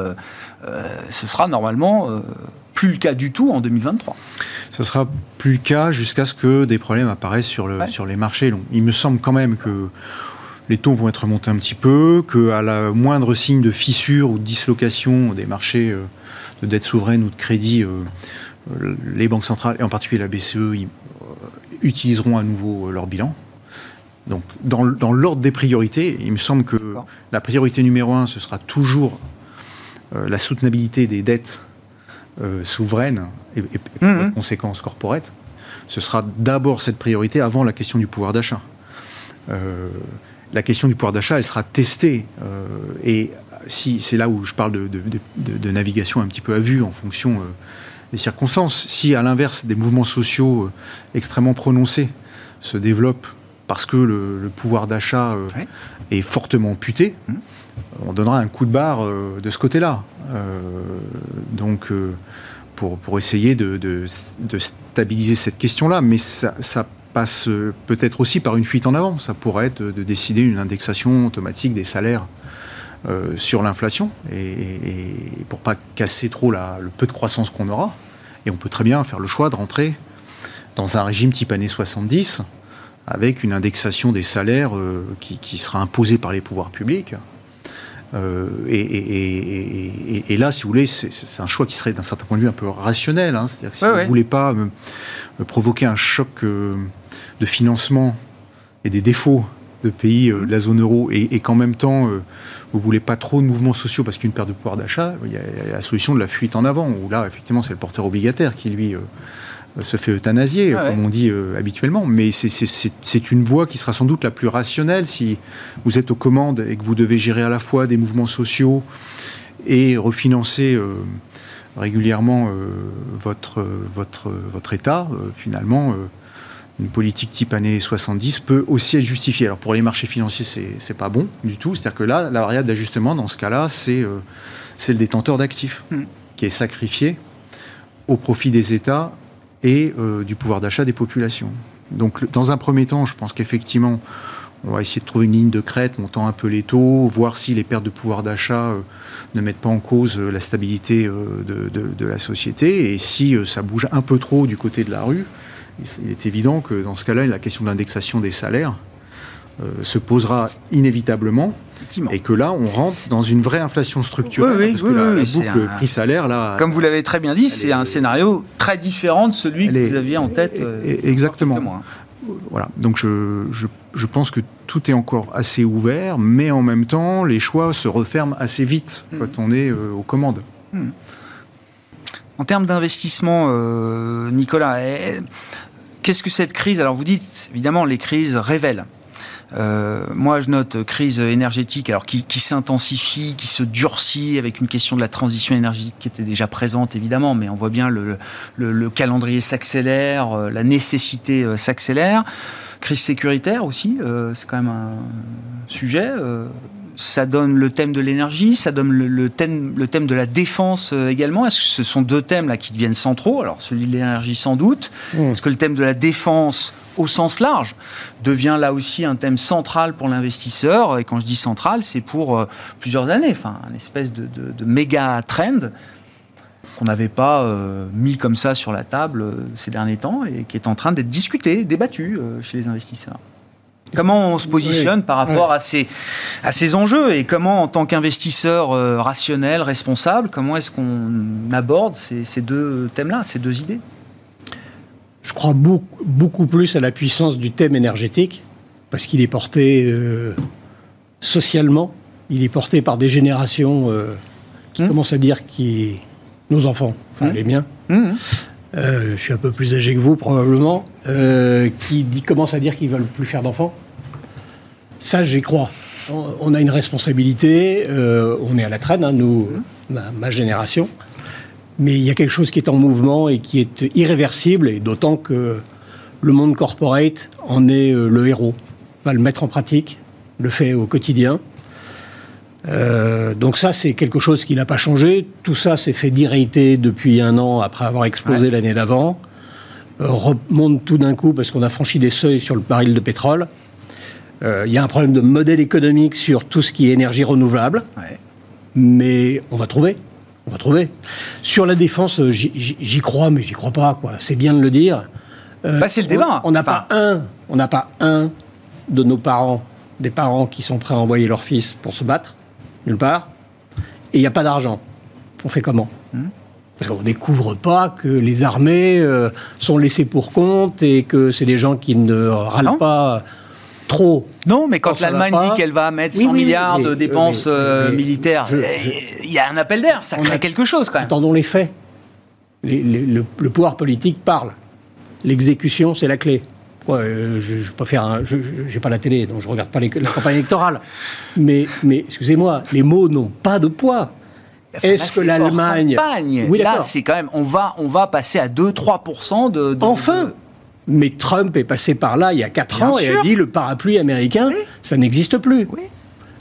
[SPEAKER 1] ce sera normalement euh, plus le cas du tout en 2023.
[SPEAKER 4] Ce sera plus le cas jusqu'à ce que des problèmes apparaissent sur, le, sur les marchés. Donc, il me semble quand même que les taux vont être montés un petit peu, qu'à la moindre signe de fissure ou de dislocation des marchés de dette souveraine ou de crédit, les banques centrales, et en particulier la BCE, utiliseront à nouveau leur bilan. Donc, dans, l'ordre des priorités, il me semble que la priorité numéro un, ce sera toujours euh, la soutenabilité des dettes euh, souveraines et, et, mmh. conséquences corporates. Ce sera d'abord cette priorité avant la question du pouvoir d'achat. Euh, la question du pouvoir d'achat, elle sera testée. et si c'est là où je parle de, de, navigation un petit peu à vue en fonction des circonstances. Si, à l'inverse, des mouvements sociaux extrêmement prononcés se développent parce que le, pouvoir d'achat euh, est fortement amputé, mmh. On donnera un coup de barre euh, de ce côté-là. Euh, donc, pour, pour, essayer de, stabiliser cette question-là, mais ça, passe peut-être aussi par une fuite en avant. Ça pourrait être de décider une indexation automatique des salaires sur l'inflation, et, et, pour pas casser trop le peu de croissance qu'on aura. Et on peut très bien faire le choix de rentrer dans un régime type années 70, avec une indexation des salaires euh, qui, sera imposée par les pouvoirs publics. Euh, et, là, si vous voulez, c'est un choix qui serait d'un certain point de vue un peu rationnel. Hein. C'est-à-dire que si vous ne voulez pas provoquer un choc euh, de financement et des défauts de pays de la zone euro et, qu'en même temps vous voulez pas trop de mouvements sociaux parce qu'une perte de pouvoir d'achat, il y, a la solution de la fuite en avant où là effectivement c'est le porteur obligataire qui lui se fait euthanasier, comme on dit euh, habituellement. Mais c'est une voie qui sera sans doute la plus rationnelle si vous êtes aux commandes et que vous devez gérer à la fois des mouvements sociaux et refinancer euh, régulièrement euh, votre, votre, votre État. finalement, une politique type années 70 peut aussi être justifiée. Alors pour les marchés financiers, c'est pas bon du tout. C'est-à-dire que là, la variable d'ajustement, dans ce cas-là, c'est le détenteur d'actifs hmm. qui est sacrifié au profit des États et euh, du pouvoir d'achat des populations. Donc, dans un premier temps, je pense qu'effectivement, on va essayer de trouver une ligne de crête, montant un peu les taux, voir si les pertes de pouvoir d'achat euh, ne mettent pas en cause euh, la stabilité de, de, la société. Et si ça bouge un peu trop du côté de la rue, il est évident que dans ce cas-là, la question de l'indexation des salaires se posera inévitablement et que là, on rentre dans une vraie inflation structurelle.
[SPEAKER 1] Oui, parce que la, boucle prix-salaire, là. Comme vous l'avez très bien dit, c'est un scénario très différent de celui que vous aviez en tête.
[SPEAKER 4] Euh, exactement. Voilà. Donc je, je, pense que tout est encore assez ouvert, mais en même temps, les choix se referment assez vite hmm. quand on est euh, aux commandes. Hmm.
[SPEAKER 1] En termes d'investissement, euh, Nicolas, eh, qu'est-ce que cette crise Alors vous dites, évidemment, les crises révèlent Euh, moi, je note crise énergétique, alors qui, s'intensifie, qui se durcit avec une question de la transition énergétique qui était déjà présente évidemment, mais on voit bien le, le calendrier s'accélère, la nécessité s'accélère. Crise sécuritaire aussi, c'est quand même un sujet ça donne le thème de l'énergie, ça donne le, thème, le thème de la défense euh, également. Est-ce que ce sont deux thèmes là qui deviennent centraux? Alors celui de l'énergie sans doute. Hmm. Est-ce que le thème de la défense au sens large devient là aussi un thème central pour l'investisseur Et quand je dis central, c'est pour euh, plusieurs années. Enfin, une espèce de, méga trend qu'on n'avait pas euh, mis comme ça sur la table ces derniers temps et qui est en train d'être discuté, débattu chez les investisseurs. Comment on se positionne par rapport à, ces, à ces enjeux et comment, en tant qu'investisseur euh, rationnel, responsable, comment est-ce qu'on aborde ces, deux thèmes-là, ces deux idées?
[SPEAKER 5] Je crois beaucoup, beaucoup, plus à la puissance du thème énergétique parce qu'il est porté euh, socialement, il est porté par des générations euh, qui hum. commencent à dire qui nos enfants, enfin hum. les miens. Hum, je suis un peu plus âgé que vous probablement, qui dit, commencent à dire qu'ils veulent plus faire d'enfants. Ça, j'y crois. On a une responsabilité, euh, on est à la traîne, hein, nous, ma, génération, mais il y a quelque chose qui est en mouvement et qui est irréversible, et d'autant que le monde corporate en est euh, le héros, va le mettre en pratique, le fait au quotidien. Euh, donc ça, c'est quelque chose qui n'a pas changé. Tout ça s'est fait d'irriter depuis un an après avoir explosé l'année d'avant. remonte tout d'un coup parce qu'on a franchi des seuils sur le baril de pétrole. Il euh, y a un problème de modèle économique sur tout ce qui est énergie renouvelable. Mais on va trouver. On va trouver. Sur la défense, euh, j'y crois, mais j'y crois pas. Quoi. C'est bien de le dire.
[SPEAKER 1] Euh, bah, c'est le débat.
[SPEAKER 5] On n'a pas un. On n'a pas un de nos parents, des parents qui sont prêts à envoyer leur fils pour se battre, nulle part. Et il n'y a pas d'argent. On fait comment hmm. Parce qu'on ne découvre pas que les armées sont laissées pour compte et que c'est des gens qui ne râlent pas trop.
[SPEAKER 1] Non, mais quand, l'Allemagne dit qu'elle va mettre 100 milliards de dépenses euh, militaires, il y a un appel d'air, ça crée quelque chose quand même.
[SPEAKER 5] Attendons les faits. le, pouvoir politique parle. L'exécution, c'est la clé. Euh, je, je, faire je n'ai pas la télé, donc je regarde pas les, la campagne électorale. *laughs* Mais, mais excusez-moi, les mots n'ont pas de poids.
[SPEAKER 1] Est-ce que l'Allemagne... Oui, là, c'est quand même... On va, on va passer à 2-3% de,
[SPEAKER 5] de... Enfin mais Trump est passé par là il y a 4 ans et a dit le parapluie américain, ça n'existe plus.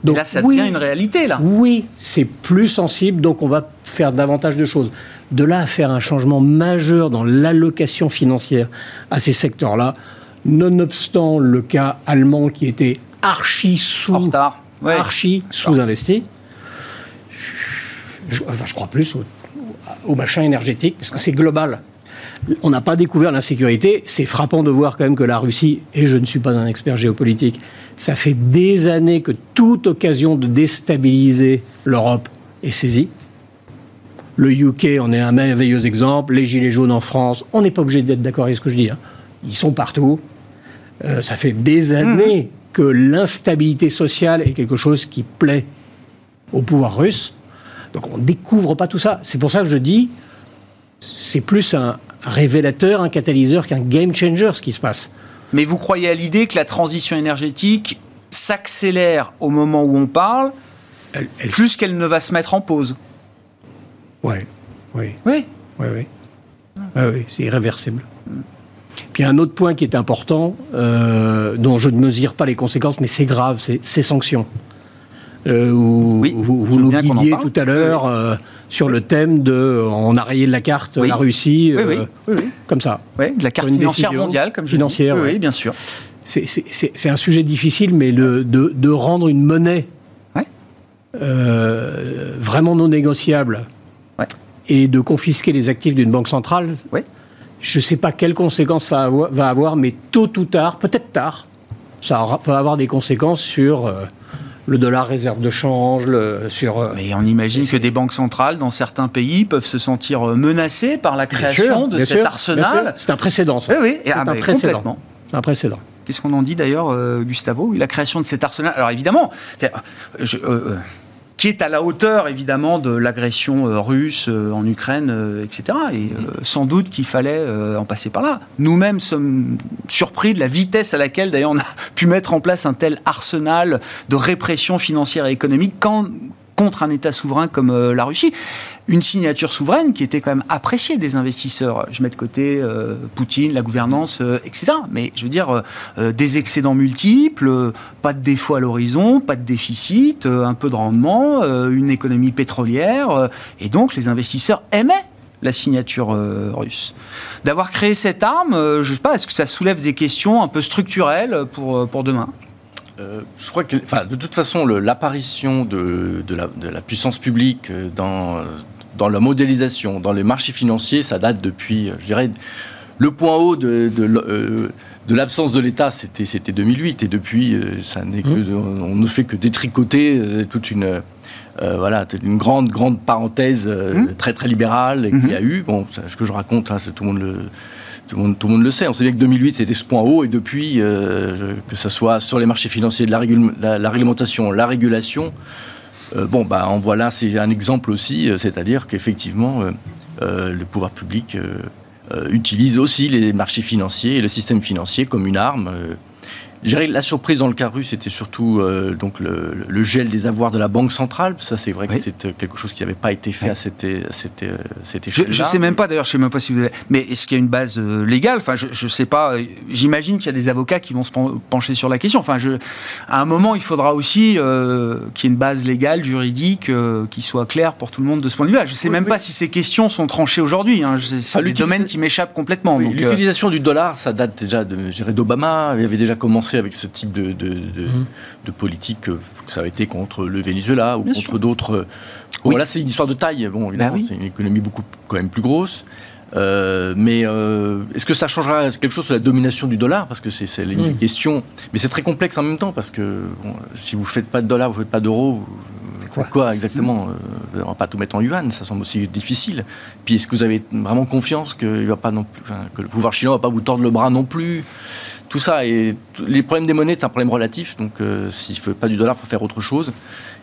[SPEAKER 1] Donc, là, ça devient une réalité, là.
[SPEAKER 5] Oui, c'est plus sensible, donc on va faire davantage de choses. De là à faire un changement majeur dans l'allocation financière à ces secteurs-là, nonobstant le cas allemand qui était archi sous, archi sous-investi, je, je, crois plus au, au machin énergétique, parce que c'est global on n'a pas découvert l'insécurité. C'est frappant de voir quand même que la Russie, et je ne suis pas un expert géopolitique, ça fait des années que toute occasion de déstabiliser l'Europe est saisie. Le UK en est un merveilleux exemple. Les Gilets jaunes en France, on n'est pas obligé d'être d'accord avec ce que je dis. Hein. Ils sont partout. Euh, ça fait des années que l'instabilité sociale est quelque chose qui plaît au pouvoir russe. Donc on ne découvre pas tout ça. C'est pour ça que je dis, c'est plus un, révélateur, un catalyseur qu'un game changer ce qui se passe.
[SPEAKER 1] Mais vous croyez à l'idée que la transition énergétique s'accélère au moment où on parle, plus qu'elle ne va se mettre en pause
[SPEAKER 5] Ouais, oui.
[SPEAKER 1] Oui
[SPEAKER 5] Oui, oui. oui, c'est irréversible. Puis un autre point qui est important, euh, dont je ne mesure pas les conséquences, mais c'est grave, c'est ces sanctions. Euh, où, vous, nous guidiez tout à l'heure. Euh, sur le thème de on a rayé de la carte la Russie, euh, comme ça.
[SPEAKER 1] De la carte financière mondiale, comme je
[SPEAKER 5] financière,
[SPEAKER 1] oui, bien sûr.
[SPEAKER 5] C'est un sujet difficile, mais le, de, rendre une monnaie euh, vraiment non négociable et de confisquer les actifs d'une banque centrale, je ne sais pas quelles conséquences ça va avoir, mais tôt ou tard, peut-être tard, ça va avoir des conséquences sur... Le dollar réserve de change, le, sur...
[SPEAKER 1] Euh, Mais on imagine que des banques centrales dans certains pays peuvent se sentir euh, menacées par la création de cet arsenal.
[SPEAKER 5] C'est un précédent, ça.
[SPEAKER 1] Oui, oui.
[SPEAKER 5] Ah, un, précédent. un précédent.
[SPEAKER 1] Qu'est-ce qu'on en dit d'ailleurs, euh, Gustavo La création de cet arsenal? Alors évidemment, qui est à la hauteur évidemment de l'agression euh, russe euh, en Ukraine, euh, etc. Et sans doute qu'il fallait en passer par là. Nous-mêmes sommes surpris de la vitesse à laquelle d'ailleurs on a *laughs* pu mettre en place un tel arsenal de répression financière et économique quand contre un État souverain comme euh, la Russie. Une signature souveraine qui était quand même appréciée des investisseurs. Je mets de côté euh, Poutine, la gouvernance, euh, etc. Mais je veux dire, des excédents multiples, pas de défaut à l'horizon, pas de déficit, un peu de rendement, une économie pétrolière. et donc, les investisseurs aimaient la signature russe. D'avoir créé cette arme, je ne sais pas, est-ce que ça soulève des questions un peu structurelles pour, pour demain?
[SPEAKER 3] Euh, je crois que, de toute façon, l'apparition de, la, puissance publique euh, dans, euh, dans la modélisation, dans les marchés financiers, ça date depuis, je dirais, le point haut de, de l'absence de l'État, c'était 2008, et depuis, ça n'est que, mmh. on ne fait que détricoter toute une, voilà, une grande, grande parenthèse mmh. très, très libérale qu'il y a eu. Bon, ce que je raconte, hein, tout le monde le tout le, monde, le sait. On sait bien que 2008, c'était ce point haut, et depuis, euh, que ce soit sur les marchés financiers, de la, la, réglementation, la régulation, euh, bon, bah, en voilà, c'est un exemple aussi, euh, c'est-à-dire qu'effectivement, le pouvoir public utilise aussi les marchés financiers et le système financier comme une arme la surprise dans le cas russe, c'était surtout euh, donc le, gel des avoirs de la Banque centrale. Ça, c'est vrai que c'est euh, quelque chose qui n'avait pas été fait à cette, cette, cette échelle.
[SPEAKER 1] Je ne sais même pas, d'ailleurs, je ne sais même pas si vous avez... Mais est-ce qu'il y a une base euh, légale? Enfin, je ne sais pas. J'imagine qu'il y a des avocats qui vont se pencher sur la question. Enfin, je, à un moment, il faudra aussi qu'il y ait une base légale, juridique, qui soit claire pour tout le monde de ce point de vue-là. Je ne sais même pas si ces questions sont tranchées aujourd'hui. Hein. C'est des domaines qui m'échappent complètement.
[SPEAKER 3] L'utilisation du dollar, ça date déjà d'Obama. Il avait déjà commencé avec ce type de, de, mmh. politique, que ça a été contre le Venezuela ou contre d'autres. Bon, là, c'est une histoire de taille. Bon, bah évidemment, c'est une économie beaucoup quand même plus grosse. Euh, mais euh, est-ce que ça changera quelque chose sur la domination du dollar? Parce que c'est une mmh. question. Mais c'est très complexe en même temps, parce que si vous ne faites pas de dollar, vous ne faites pas d'euros, quoi, quoi exactement? Mmh. On va pas tout mettre en yuan, ça semble aussi difficile. Puis est-ce que vous avez vraiment confiance que, va pas non plus, que le pouvoir chinois ne va pas vous tordre le bras non plus? Tout ça. Et les problèmes des monnaies, c'est un problème relatif. Donc, euh, s'il ne faut pas du dollar, il faut faire autre chose.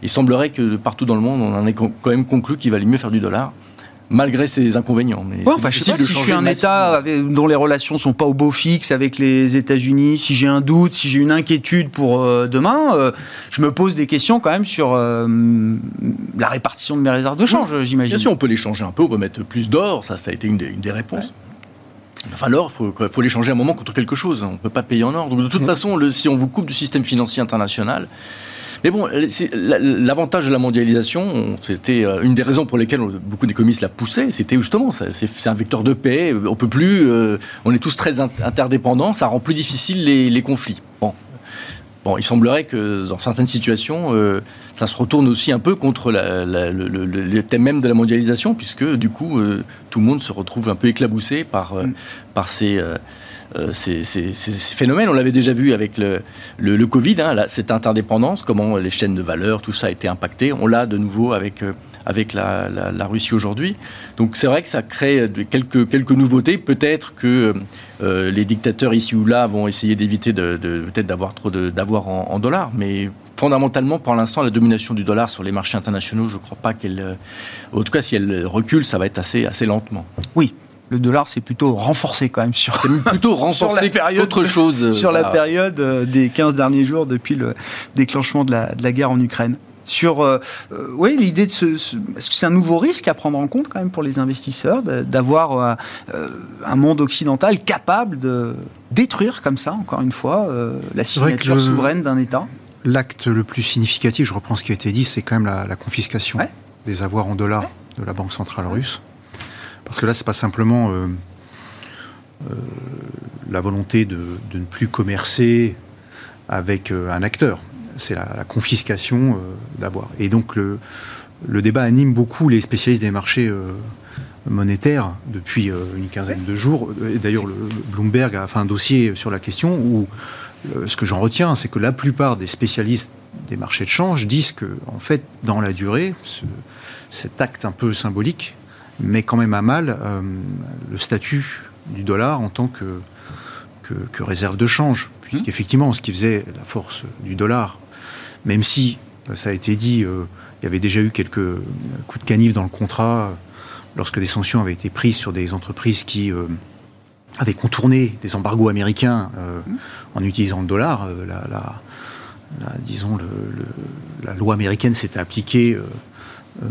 [SPEAKER 3] Il semblerait que partout dans le monde, on en ait quand même conclu qu'il valait mieux faire du dollar malgré ses inconvénients.
[SPEAKER 1] Mais enfin, je sais pas, si je suis un État dont les relations sont pas au beau fixe avec les États-Unis, si j'ai un doute, si j'ai une inquiétude pour euh, demain, euh, je me pose des questions quand même sur la répartition de mes réserves de change, j'imagine.
[SPEAKER 3] Bien sûr, on peut les changer un peu, on peut mettre plus d'or, ça, ça a été une des, réponses. Enfin, l'or, il faut, faut l'échanger un moment contre quelque chose. On ne peut pas payer en or. Donc, de toute mm. façon, le, si on vous coupe du système financier international, mais bon, l'avantage de la mondialisation, c'était euh, une des raisons pour lesquelles beaucoup d'économistes la poussaient, c'était justement, c'est un vecteur de paix, on peut plus, euh, on est tous très interdépendants, ça rend plus difficile les, les conflits. Bon, Bon, il semblerait que dans certaines situations, euh, ça se retourne aussi un peu contre le, thème même de la mondialisation, puisque du coup, euh, tout le monde se retrouve un peu éclaboussé par, euh, par ces, ces, phénomènes. On l'avait déjà vu avec le, le, Covid, hein, cette interdépendance, comment les chaînes de valeur, tout ça a été impacté. On l'a de nouveau avec avec la, Russie aujourd'hui. Donc c'est vrai que ça crée quelques, quelques nouveautés. Peut-être que euh, les dictateurs ici ou là vont essayer d'éviter de, peut-être d'avoir trop d'avoir en, en, dollars, mais fondamentalement, pour l'instant, la domination du dollar sur les marchés internationaux, je ne crois pas qu'elle... Euh, en tout cas, si elle recule, ça va être assez, assez lentement.
[SPEAKER 1] Oui, le dollar s'est plutôt renforcé quand même sur.
[SPEAKER 3] C'est plutôt renforcé la période, autre chose.
[SPEAKER 1] sur la période euh, des 15 derniers jours depuis le déclenchement de la, de la guerre en Ukraine sur euh, euh, oui, l'idée de ce, Est-ce que c'est un nouveau risque à prendre en compte quand même pour les investisseurs d'avoir euh, un monde occidental capable de détruire comme ça, encore une fois, la signature souveraine d'un État?
[SPEAKER 4] L'acte le plus significatif, je reprends ce qui a été dit, c'est quand même la, confiscation des avoirs en dollars de la Banque centrale russe. Parce que là, c'est pas simplement la volonté de, de, ne plus commercer avec un acteur c'est la, confiscation euh, d'avoir. Et donc le, débat anime beaucoup les spécialistes des marchés euh, monétaires depuis euh, une quinzaine de jours. D'ailleurs, Bloomberg a fait un dossier sur la question où ce que j'en retiens, c'est que la plupart des spécialistes des marchés de change disent que, en fait, dans la durée, cet acte un peu symbolique met quand même à mal le statut du dollar en tant que, que réserve de change. Puisqu'effectivement, ce qui faisait la force du dollar même si, ça a été dit, euh, il y avait déjà eu quelques coups de canif dans le contrat lorsque des sanctions avaient été prises sur des entreprises qui avaient contourné des embargos américains en utilisant le dollar. La, disons, la loi américaine s'était appliquée euh,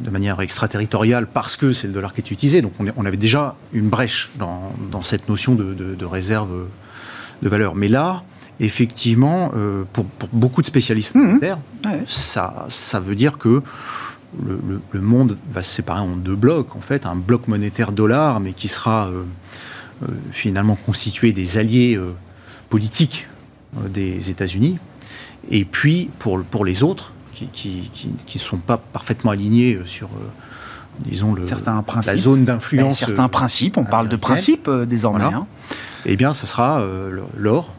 [SPEAKER 4] de manière extraterritoriale parce que c'est le dollar qui est utilisé. Donc on, avait déjà une brèche dans, cette notion de, réserve de valeur. Mais là, effectivement, euh, pour, beaucoup de spécialistes mmh. monétaires, ça, ça veut dire que le, monde va se séparer en deux blocs, en fait, un bloc monétaire dollar, mais qui sera euh, finalement constitué des alliés politiques des États-Unis, et puis pour, pour les autres, qui ne sont pas parfaitement alignés euh, sur euh, disons, le,
[SPEAKER 1] certains
[SPEAKER 4] la zone d'influence.
[SPEAKER 1] Certains principes, on parle de principes euh, désormais. Hein.
[SPEAKER 4] Eh bien, ce sera l'or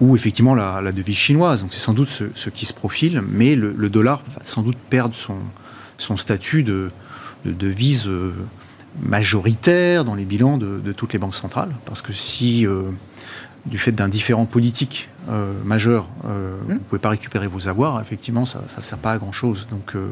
[SPEAKER 4] ou effectivement la, devise chinoise. Donc c'est sans doute ce, qui se profile, mais le, dollar va sans doute perdre son, son statut de, devise majoritaire dans les bilans de, toutes les banques centrales. Parce que si du fait d'un différent politique euh, majeur, euh, mmh. vous ne pouvez pas récupérer vos avoirs, effectivement, ça ne sert pas à grand-chose. Donc euh,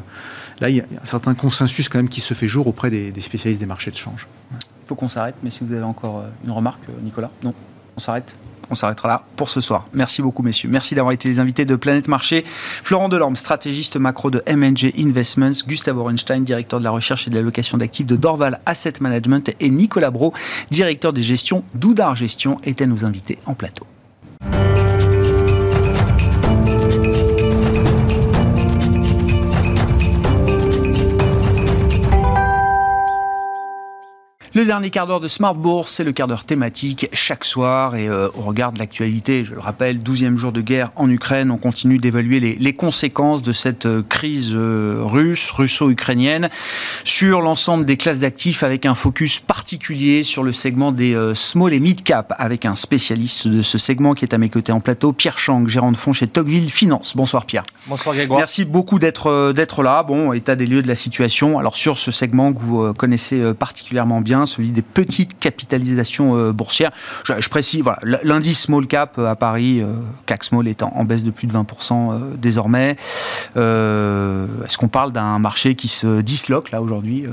[SPEAKER 4] là, il y a un certain consensus quand même qui se fait jour auprès des, spécialistes des marchés de change.
[SPEAKER 1] Il faut qu'on s'arrête, mais si vous avez encore une remarque, Nicolas? Non? On s'arrête? On s'arrêtera là pour ce soir. Merci beaucoup, messieurs. Merci d'avoir été les invités de Planète Marché. Florent Delorme, stratégiste macro de MNG Investments. Gustave Orenstein, directeur de la recherche et de l'allocation d'actifs de Dorval Asset Management. Et Nicolas Bro, directeur des gestions d'Oudar Gestion, étaient nos invités en plateau. Le dernier quart d'heure de Smart Bourse, c'est le quart d'heure thématique chaque soir et euh, au regard de l'actualité, je le rappelle, 12e jour de guerre en Ukraine, on continue d'évaluer les, conséquences de cette euh, crise euh, russe, russo-ukrainienne, sur l'ensemble des classes d'actifs avec un focus particulier sur le segment des small et mid cap avec un spécialiste de ce segment qui est à mes côtés en plateau, Pierre Chang, gérant de fonds chez Tocqueville Finance. Bonsoir Pierre.
[SPEAKER 6] Bonsoir Grégoire.
[SPEAKER 1] Merci beaucoup d'être d'être là. Bon, état des lieux de la situation. Alors sur ce segment que vous connaissez particulièrement bien, celui des petites capitalisations euh, boursières. Je, précise, voilà, l'indice small cap euh, à Paris, euh, CAC Small est en, baisse de plus de 20% désormais. Est-ce qu'on parle d'un marché qui se disloque là aujourd'hui,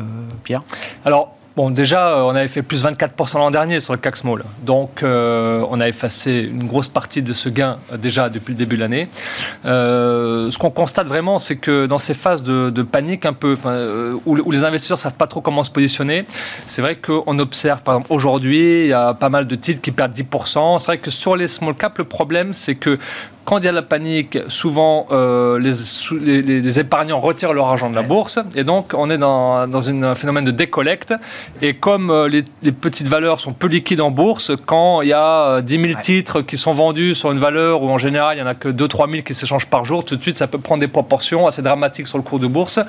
[SPEAKER 1] Pierre?
[SPEAKER 6] Alors, Bon, déjà, euh, on avait fait plus 24% l'an dernier sur le CAC Small. Donc, euh, on a effacé une grosse partie de ce gain euh, déjà depuis le début de l'année. ce qu'on constate vraiment, c'est que dans ces phases de, panique un peu, où, les investisseurs savent pas trop comment se positionner, c'est vrai qu'on observe, par exemple, aujourd'hui, il y a pas mal de titres qui perdent 10%. C'est vrai que sur les small caps, le problème, c'est que quand il y a la panique, souvent euh, les, les, épargnants retirent leur argent de la bourse et donc on est dans, dans un phénomène de décollecte. Et comme euh, les, petites valeurs sont peu liquides en bourse, quand il y a 10 euh, 000 titres qui sont vendus sur une valeur où en général il n'y en a que 2-3 000 qui s'échangent par jour, tout de suite ça peut prendre des proportions assez dramatiques sur le cours de bourse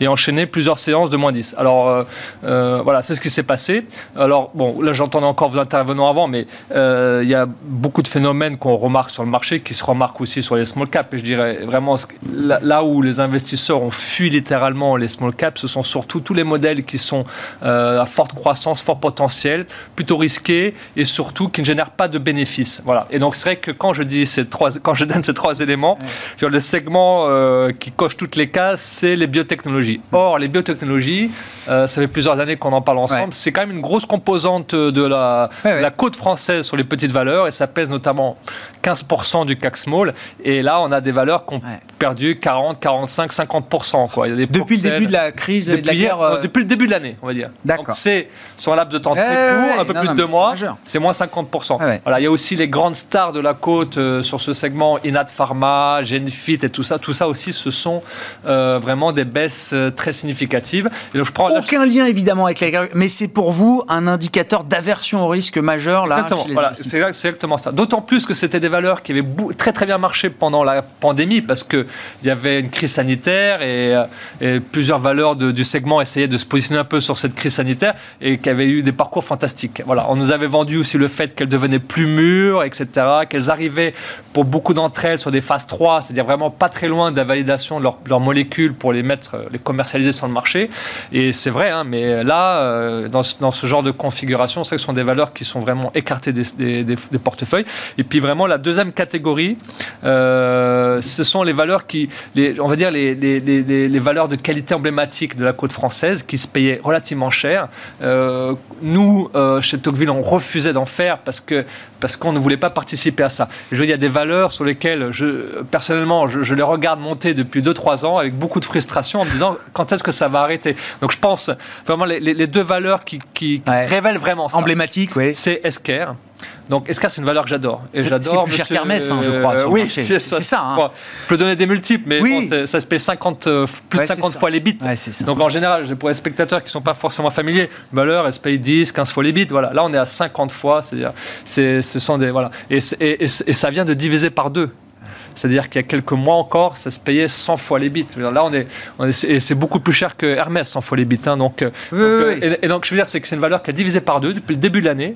[SPEAKER 6] et enchaîner plusieurs séances de moins 10. Alors voilà, c'est ce qui s'est passé. Alors bon, là j'entendais encore vos intervenants avant, mais il y a beaucoup de phénomènes qu'on remarque sur le marché qui se marque aussi sur les small caps. Et je dirais vraiment, là où les investisseurs ont fui littéralement les small caps, ce sont surtout tous les modèles qui sont euh, à forte croissance, fort potentiel, plutôt risqués et surtout qui ne génèrent pas de bénéfices. Voilà. Et donc c'est vrai que quand je dis ces trois, *laughs* quand je donne ces trois éléments, le segment euh, qui coche toutes les cases, c'est les biotechnologies. Or, les biotechnologies, euh, ça fait plusieurs années qu'on en parle ensemble, c'est quand même une grosse composante de la, la côte française sur les petites valeurs et ça pèse notamment 15% du CAC Small. Et là, on a des valeurs qui ont perdu 40, 45, 50%. Quoi.
[SPEAKER 1] Il y a des depuis le début de la crise depuis, de la guerre, euh,
[SPEAKER 6] depuis le début de l'année, on va dire. D'accord. C'est sur un laps de temps très court, un peu plus de deux mois, c'est moins 50%. Voilà, il y a aussi les grandes stars de la côte euh, sur ce segment, Inat Pharma, Genfit et tout ça. Tout ça aussi, ce sont euh, vraiment des baisses très significatives.
[SPEAKER 1] Et donc, je prends Aucun lien évidemment avec la guerre, mais c'est pour vous un indicateur d'aversion au risque majeur là.
[SPEAKER 6] Exactement. Voilà, c'est exactement ça. D'autant plus que c'était des valeurs qui avaient très très bien marché pendant la pandémie parce qu'il y avait une crise sanitaire et, euh, plusieurs valeurs du segment essayaient de se positionner un peu sur cette crise sanitaire et qui avaient eu des parcours fantastiques. Voilà, on nous avait vendu aussi le fait qu'elles devenaient plus mûres, etc., qu'elles arrivaient pour beaucoup d'entre elles sur des phases 3, c'est-à-dire vraiment pas très loin de la validation de leurs molécules pour les mettre, les commercialiser sur le marché. Et c'est vrai, hein, mais là, euh, dans, dans, ce genre de configuration, c'est que ce sont des valeurs qui sont vraiment écartées des, des portefeuilles. Et puis vraiment, la deuxième catégorie, euh, ce sont les valeurs qui, les, on va dire les, les, les, les, valeurs de qualité emblématiques de la côte française qui se payaient relativement cher. Euh, nous, euh, chez Tocqueville, on refusait d'en faire parce que parce qu'on ne voulait pas participer à ça. je veux dire, il y a des valeurs sur lesquelles, je, personnellement, je, les regarde monter depuis 2-3 ans avec beaucoup de frustration en me disant *laughs* quand est-ce que ça va arrêter? Donc je pense vraiment les, deux valeurs qui, qui, révèlent vraiment ça.
[SPEAKER 1] Oui.
[SPEAKER 6] C'est Esquerre donc Escar, c'est une valeur que j'adore.
[SPEAKER 1] Et j'adore. plus cher qu'Hermès, hein, je crois.
[SPEAKER 6] Sur oui, c'est ça. ça hein. Je peux donner des multiples, mais bon, ça se paye 50, euh, plus de 50 fois les bits. Donc en général, pour les spectateurs qui ne sont pas forcément familiers, valeur, elle se paye 10, 15 fois les bits. Voilà. Là, on est à 50 fois. C'est-à-dire, ce sont des voilà. Et, et, ça vient de diviser par deux. C'est-à-dire qu'il y a quelques mois encore, ça se payait 100 fois les bits. Là, on est, et c'est beaucoup plus cher que Hermès 100 fois les bits. Hein. donc, euh, et, et, donc, je veux dire, c'est que c'est une valeur qui a divisé par deux depuis le début de l'année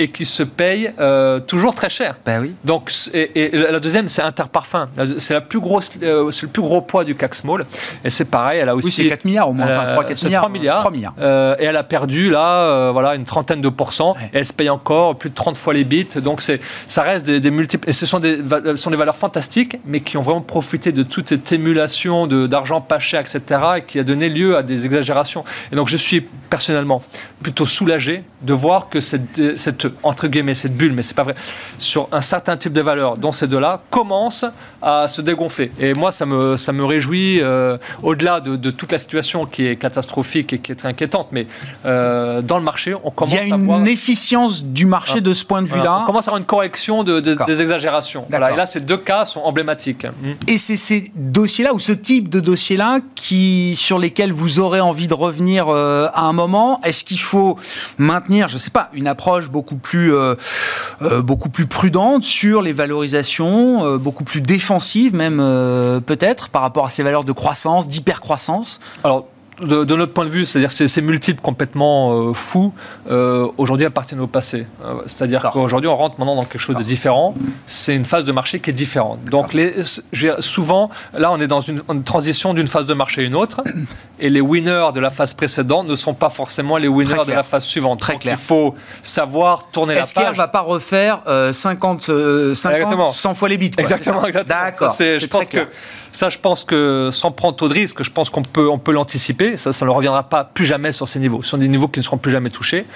[SPEAKER 6] et qui se paye euh, toujours très cher.
[SPEAKER 1] Ben oui.
[SPEAKER 6] Donc, et, la deuxième, c'est Interparfum. C'est la plus grosse, euh, le plus gros poids du CAC Small. Et c'est pareil, elle a aussi. Oui,
[SPEAKER 1] c'est 4 milliards au moins. Enfin, 3, 4 milliards.
[SPEAKER 6] 3 milliards. 3 milliards. Euh, et elle a perdu là, voilà, une trentaine de pourcents. Et elle se paye encore plus de 30 fois les bits. Donc, ça reste des, multiples. Et ce sont des, sont des valeurs fantastiques, mais qui ont vraiment profité de toute cette émulation d'argent pas cher, etc., et qui a donné lieu à des exagérations. Et donc, je suis personnellement plutôt soulagé de voir que cette, cette entre guillemets, cette bulle, mais c'est pas vrai, sur un certain type de valeurs, dont ces deux-là, commence à se dégonfler. Et moi, ça me, ça me réjouit, euh, au-delà de, toute la situation qui est catastrophique et qui est très inquiétante, mais euh, dans le marché, on commence à
[SPEAKER 1] Il y a une efficience du marché ah. de ce point de vue-là.
[SPEAKER 6] On commence à avoir une correction de, des exagérations. Et là, ces deux cas sont emblématiques.
[SPEAKER 1] Et c'est ces dossiers-là, ou ce type de dossiers-là, qui, sur lesquels vous aurez envie de revenir euh, à un moment Est-ce qu'il faut maintenir, je ne sais pas, une approche beaucoup plus, euh, euh, beaucoup plus prudente sur les valorisations, euh, beaucoup plus défensive même peut-être par rapport à ces valeurs de croissance, d'hypercroissance.
[SPEAKER 6] Alors de, notre point de vue, c'est-à-dire ces, ces multiples complètement euh, fous, euh, aujourd'hui appartiennent au passé. Euh, c'est-à-dire qu'aujourd'hui, on rentre maintenant dans quelque chose de différent. C'est une phase de marché qui est différente. Donc, les, souvent, là, on est dans une, transition d'une phase de marché à une autre. *coughs* Et les winners de la phase précédente ne sont pas forcément les winners de la phase suivante.
[SPEAKER 1] Très clair.
[SPEAKER 6] Il faut savoir tourner la page. Est-ce
[SPEAKER 1] qu'elle ne va pas refaire 50, 50 100 fois les bits
[SPEAKER 6] Exactement, exactement.
[SPEAKER 1] D'accord.
[SPEAKER 6] Je pense que ça, je pense que sans prendre trop de risques, je pense qu'on peut, l'anticiper. Ça, ne reviendra pas plus jamais sur ces niveaux. Ce sont des niveaux qui ne seront plus jamais touchés.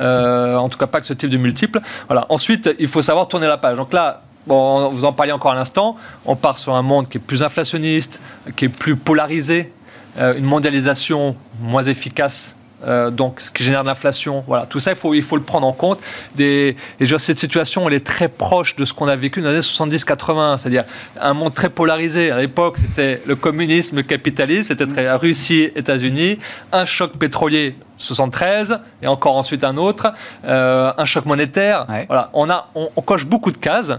[SPEAKER 6] Euh, en tout cas, pas que ce type de multiple. Voilà. Ensuite, il faut savoir tourner la page. Donc là, vous en parliez encore à l'instant, on part sur un monde qui est plus inflationniste, qui est plus polarisé, euh, une mondialisation moins efficace euh, donc ce qui génère de l'inflation. Voilà, tout ça, il faut, il faut le prendre en compte. Des, et je cette situation, elle est très proche de ce qu'on a vécu dans les années 70-80, c'est-à-dire un monde très polarisé. À l'époque, c'était le communisme, le capitalisme, c'était très Russie, États-Unis, un choc pétrolier 73 et encore ensuite un autre, euh, un choc monétaire. Voilà, on, a, on, coche beaucoup de cases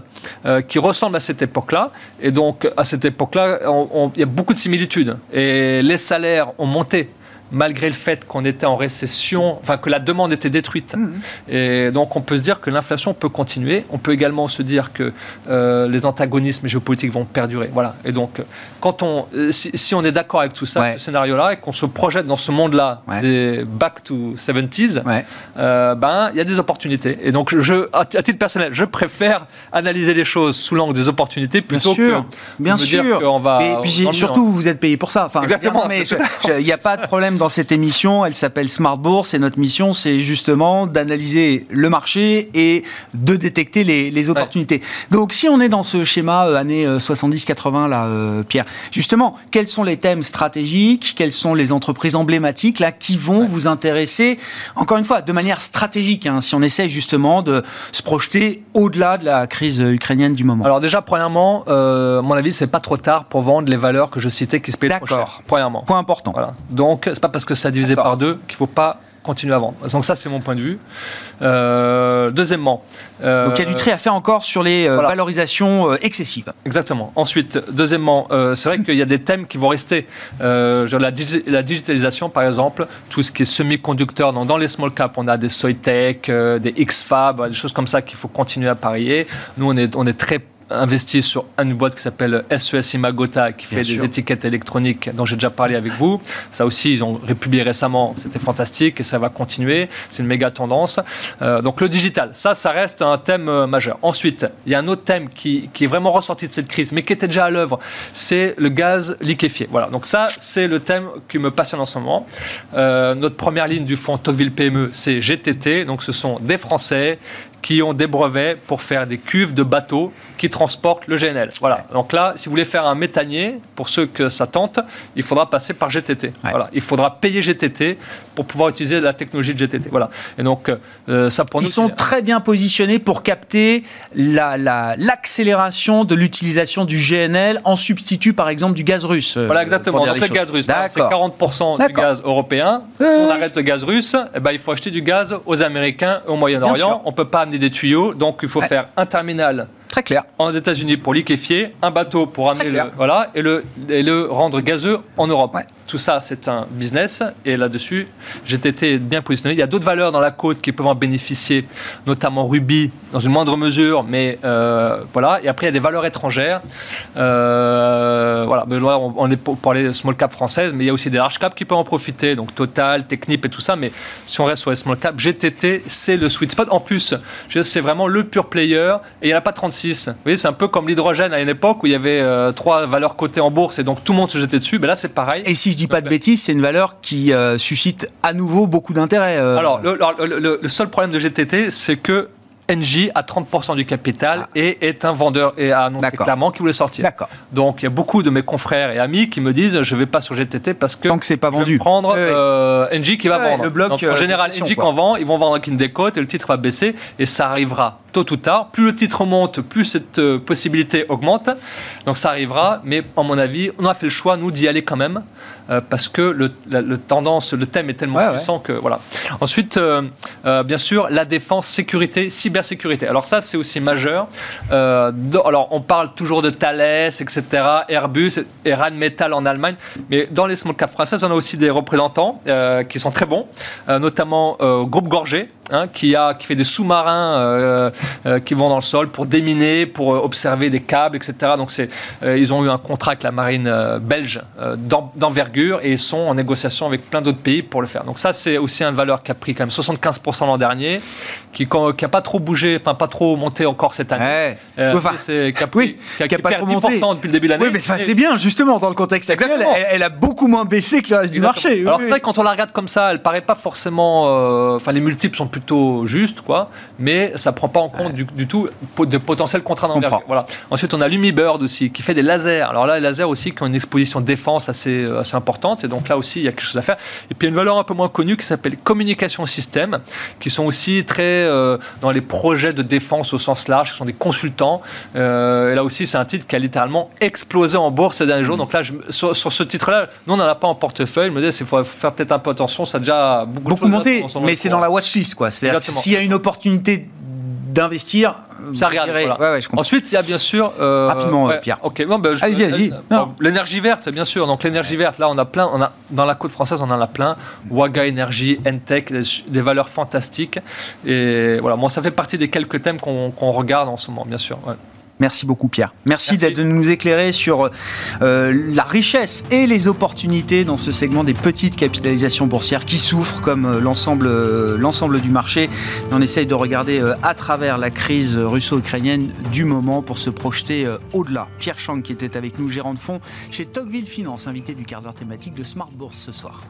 [SPEAKER 6] euh, qui ressemblent à cette époque-là. Et donc, à cette époque-là, il y a beaucoup de similitudes. Et les salaires ont monté malgré le fait qu'on était en récession, enfin que la demande était détruite. Mmh. Et donc on peut se dire que l'inflation peut continuer. On peut également se dire que euh, les antagonismes géopolitiques vont perdurer. Voilà. Et donc quand on, euh, si, on est d'accord avec tout ça, ce scénario-là, et qu'on se projette dans ce monde-là des back to 70s, euh, ben il y a des opportunités. Et donc je, à, titre personnel, je préfère analyser les choses sous l'angle des opportunités plutôt
[SPEAKER 1] bien sûr,
[SPEAKER 6] que
[SPEAKER 1] bien sûr. dire
[SPEAKER 6] qu'on va.
[SPEAKER 1] Et puis surtout, vous êtes payé pour ça. Enfin,
[SPEAKER 6] Exactement.
[SPEAKER 1] Mais il n'y a pas de problème dans cette émission. Elle s'appelle Smart Bourse et notre mission, c'est justement d'analyser le marché et de détecter les, opportunités. Donc, si on est dans ce schéma euh, années 70-80, euh, là, euh, Pierre, justement, quels sont les thèmes stratégiques Quelles sont les entreprises emblématiques là qui vont vous intéresser Encore une fois, de manière stratégique, hein, si on essaie justement de se projeter au-delà de la crise ukrainienne du moment?
[SPEAKER 6] Alors déjà, premièrement, à mon avis, c'est pas trop tard pour vendre les valeurs que je citais qui se trop cher. Premièrement.
[SPEAKER 1] Point important.
[SPEAKER 6] Voilà. Donc, c'est pas parce que ça divisé par deux qu'il ne faut pas continuer à vendre. Donc ça, c'est mon point de vue. Euh, deuxièmement...
[SPEAKER 1] Euh, Donc il y a du trait à faire encore sur les euh, valorisations excessives.
[SPEAKER 6] Exactement. Ensuite, deuxièmement, c'est vrai qu'il y a des thèmes qui vont rester. la, la, digitalisation, par exemple, tout ce qui est semi-conducteur. Dans les small caps, on a des Soitec, des XFAB, des choses comme ça qu'il faut continuer à parier. Nous, on est, on est très investi sur une boîte qui s'appelle SES Imagota, qui fait des étiquettes électroniques dont j'ai déjà parlé avec vous. Ça aussi, ils ont republié récemment, c'était fantastique et ça va continuer. C'est une méga tendance. Euh, donc le digital, ça, ça reste un thème euh, majeur. Ensuite, il y a un autre thème qui, qui est vraiment ressorti de cette crise, mais qui était déjà à l'œuvre, c'est le gaz liquéfié. Voilà, donc ça, c'est le thème qui me passionne en ce moment. Euh, notre première ligne du fonds Tocqueville PME, c'est GTT, donc ce sont des Français qui ont des brevets pour faire des cuves de bateaux qui transportent le GNL. Voilà. Donc là, si vous voulez faire un méthanier, pour ceux que ça tente, il faudra passer par GTT. Voilà. Il faudra payer GTT pour pouvoir utiliser la technologie de GTT. Voilà. Et donc, euh, ça pour
[SPEAKER 1] Ils sont très bien positionnés pour capter l'accélération la, de l'utilisation du GNL en substitut, par exemple, du gaz russe.
[SPEAKER 6] Voilà, exactement. Donc le gaz russe, c'est 40% du gaz européen. On arrête le gaz russe, et eh ben, il faut acheter du gaz aux Américains, au Moyen-Orient. On ne peut pas amener des tuyaux, donc il faut faire un terminal
[SPEAKER 1] Très clair.
[SPEAKER 6] En États-Unis pour liquéfier, un bateau pour amener le, voilà, et le, et le rendre gazeux en Europe. Tout ça, c'est un business. Et là-dessus, GTT bien positionné. Il y a d'autres valeurs dans la côte qui peuvent en bénéficier, notamment Ruby, dans une moindre mesure. Mais euh, voilà. Et après, il y a des valeurs étrangères. Euh, voilà. Mais là, on, est pour parler de small cap française, mais il y a aussi des large cap qui peuvent en profiter. Donc Total, Technip et tout ça. Mais si on reste sur les small cap, GTT, c'est le sweet spot. En plus, c'est vraiment le pure player. Et il n'y en a pas 36. Vous voyez, c'est un peu comme l'hydrogène à une époque où il y avait euh, trois valeurs cotées en bourse et donc tout le monde se jetait dessus. Mais là, c'est pareil.
[SPEAKER 1] Et si je dis pas de bêtises, c'est une valeur qui euh, suscite à nouveau beaucoup d'intérêt.
[SPEAKER 6] Euh. Alors, le, seul problème de GTT, c'est que NJ a 30% du capital ah. et est un vendeur et a annoncé clairement qu'il voulait sortir.
[SPEAKER 1] D'accord.
[SPEAKER 6] Donc il y a beaucoup de mes confrères et amis qui me disent je vais pas sur GTT parce que
[SPEAKER 1] Tant que c'est pas vendu.
[SPEAKER 6] Je vais prendre euh, NJ qui va vendre. Le bloc, en général, NJ qu'on vend, ils vont vendre avec une décote et le titre va baisser et ça arrivera tôt ou tard. Plus le titre monte, plus cette euh, possibilité augmente. Donc ça arrivera, mais à mon avis, on a fait le choix, nous, d'y aller quand même, euh, parce que le, la, tendance, le thème est tellement puissant que voilà. Ensuite, euh, bien sûr, la défense, sécurité, cybersécurité. Alors ça, c'est aussi majeur. alors on parle toujours de Thales, etc., Airbus et Rheinmetall en Allemagne, mais dans les small caps françaises, on a aussi des représentants qui sont très bons, notamment Groupe Gorgé, Hein, qui, a, qui fait des sous-marins euh, euh, qui vont dans le sol pour déminer, pour euh, observer des câbles, etc. Donc c'est, ils ont eu un contrat avec la marine belge d'envergure et ils sont en négociation avec plein d'autres pays pour le faire. Donc ça, c'est aussi une valeur qui a pris quand même 75% l'an dernier, qui n'a pas trop bougé, enfin pas trop monté encore cette année.
[SPEAKER 1] enfin,
[SPEAKER 6] c'est, qui a, oui, qui a, pas trop monté. depuis le début de l'année.
[SPEAKER 1] Oui, mais c'est bien, justement, dans le contexte actuel, elle, a beaucoup moins baissé que le reste du marché.
[SPEAKER 6] Alors c'est vrai, quand on la regarde comme ça, elle paraît pas forcément... Enfin, les multiples sont plutôt juste, quoi, mais ça prend pas en compte du, tout de potentiels contrats d'envergure. Voilà. Ensuite, on a Lumibird aussi, qui fait des lasers. Alors là, les lasers aussi qui ont une exposition défense assez, euh, assez importante, et donc là aussi, il y a quelque chose à faire. Et puis, il y a une valeur un peu moins connue qui s'appelle Communication Système, qui sont aussi très euh, dans les projets de défense au sens large, qui sont des consultants. Euh, et là aussi, c'est un titre qui a littéralement explosé en bourse ces derniers jours. Mm. Donc là, sur, ce titre-là, nous, on n'en a pas en portefeuille. Je me disais, il faut faire peut-être un peu attention, ça a déjà
[SPEAKER 1] beaucoup, beaucoup monté, mais c'est dans la watchlist, s'il y a une opportunité d'investir.
[SPEAKER 6] Ça regarde. Ensuite, il y a bien sûr.
[SPEAKER 1] Euh, Rapidement, Pierre.
[SPEAKER 6] Ok. Bon, ben,
[SPEAKER 1] allez-y, allez-y.
[SPEAKER 6] L'énergie verte, bien sûr. Donc l'énergie verte, là, on a plein. On a dans la côte française, on en a plein. Waga Energy, Entech, des, valeurs fantastiques. Et voilà. Bon, ça fait partie des quelques thèmes qu'on regarde en ce moment, bien sûr.
[SPEAKER 1] Merci beaucoup Pierre. Merci, de nous éclairer sur euh, la richesse et les opportunités dans ce segment des petites capitalisations boursières qui souffrent comme euh, l'ensemble euh, l'ensemble du marché. On essaye de regarder à travers la crise russo-ukrainienne du moment pour se projeter au-delà. Pierre Chang qui était avec nous, gérant de fonds chez Tocqueville Finance, invité du quart d'heure thématique de Smart Bourse ce soir.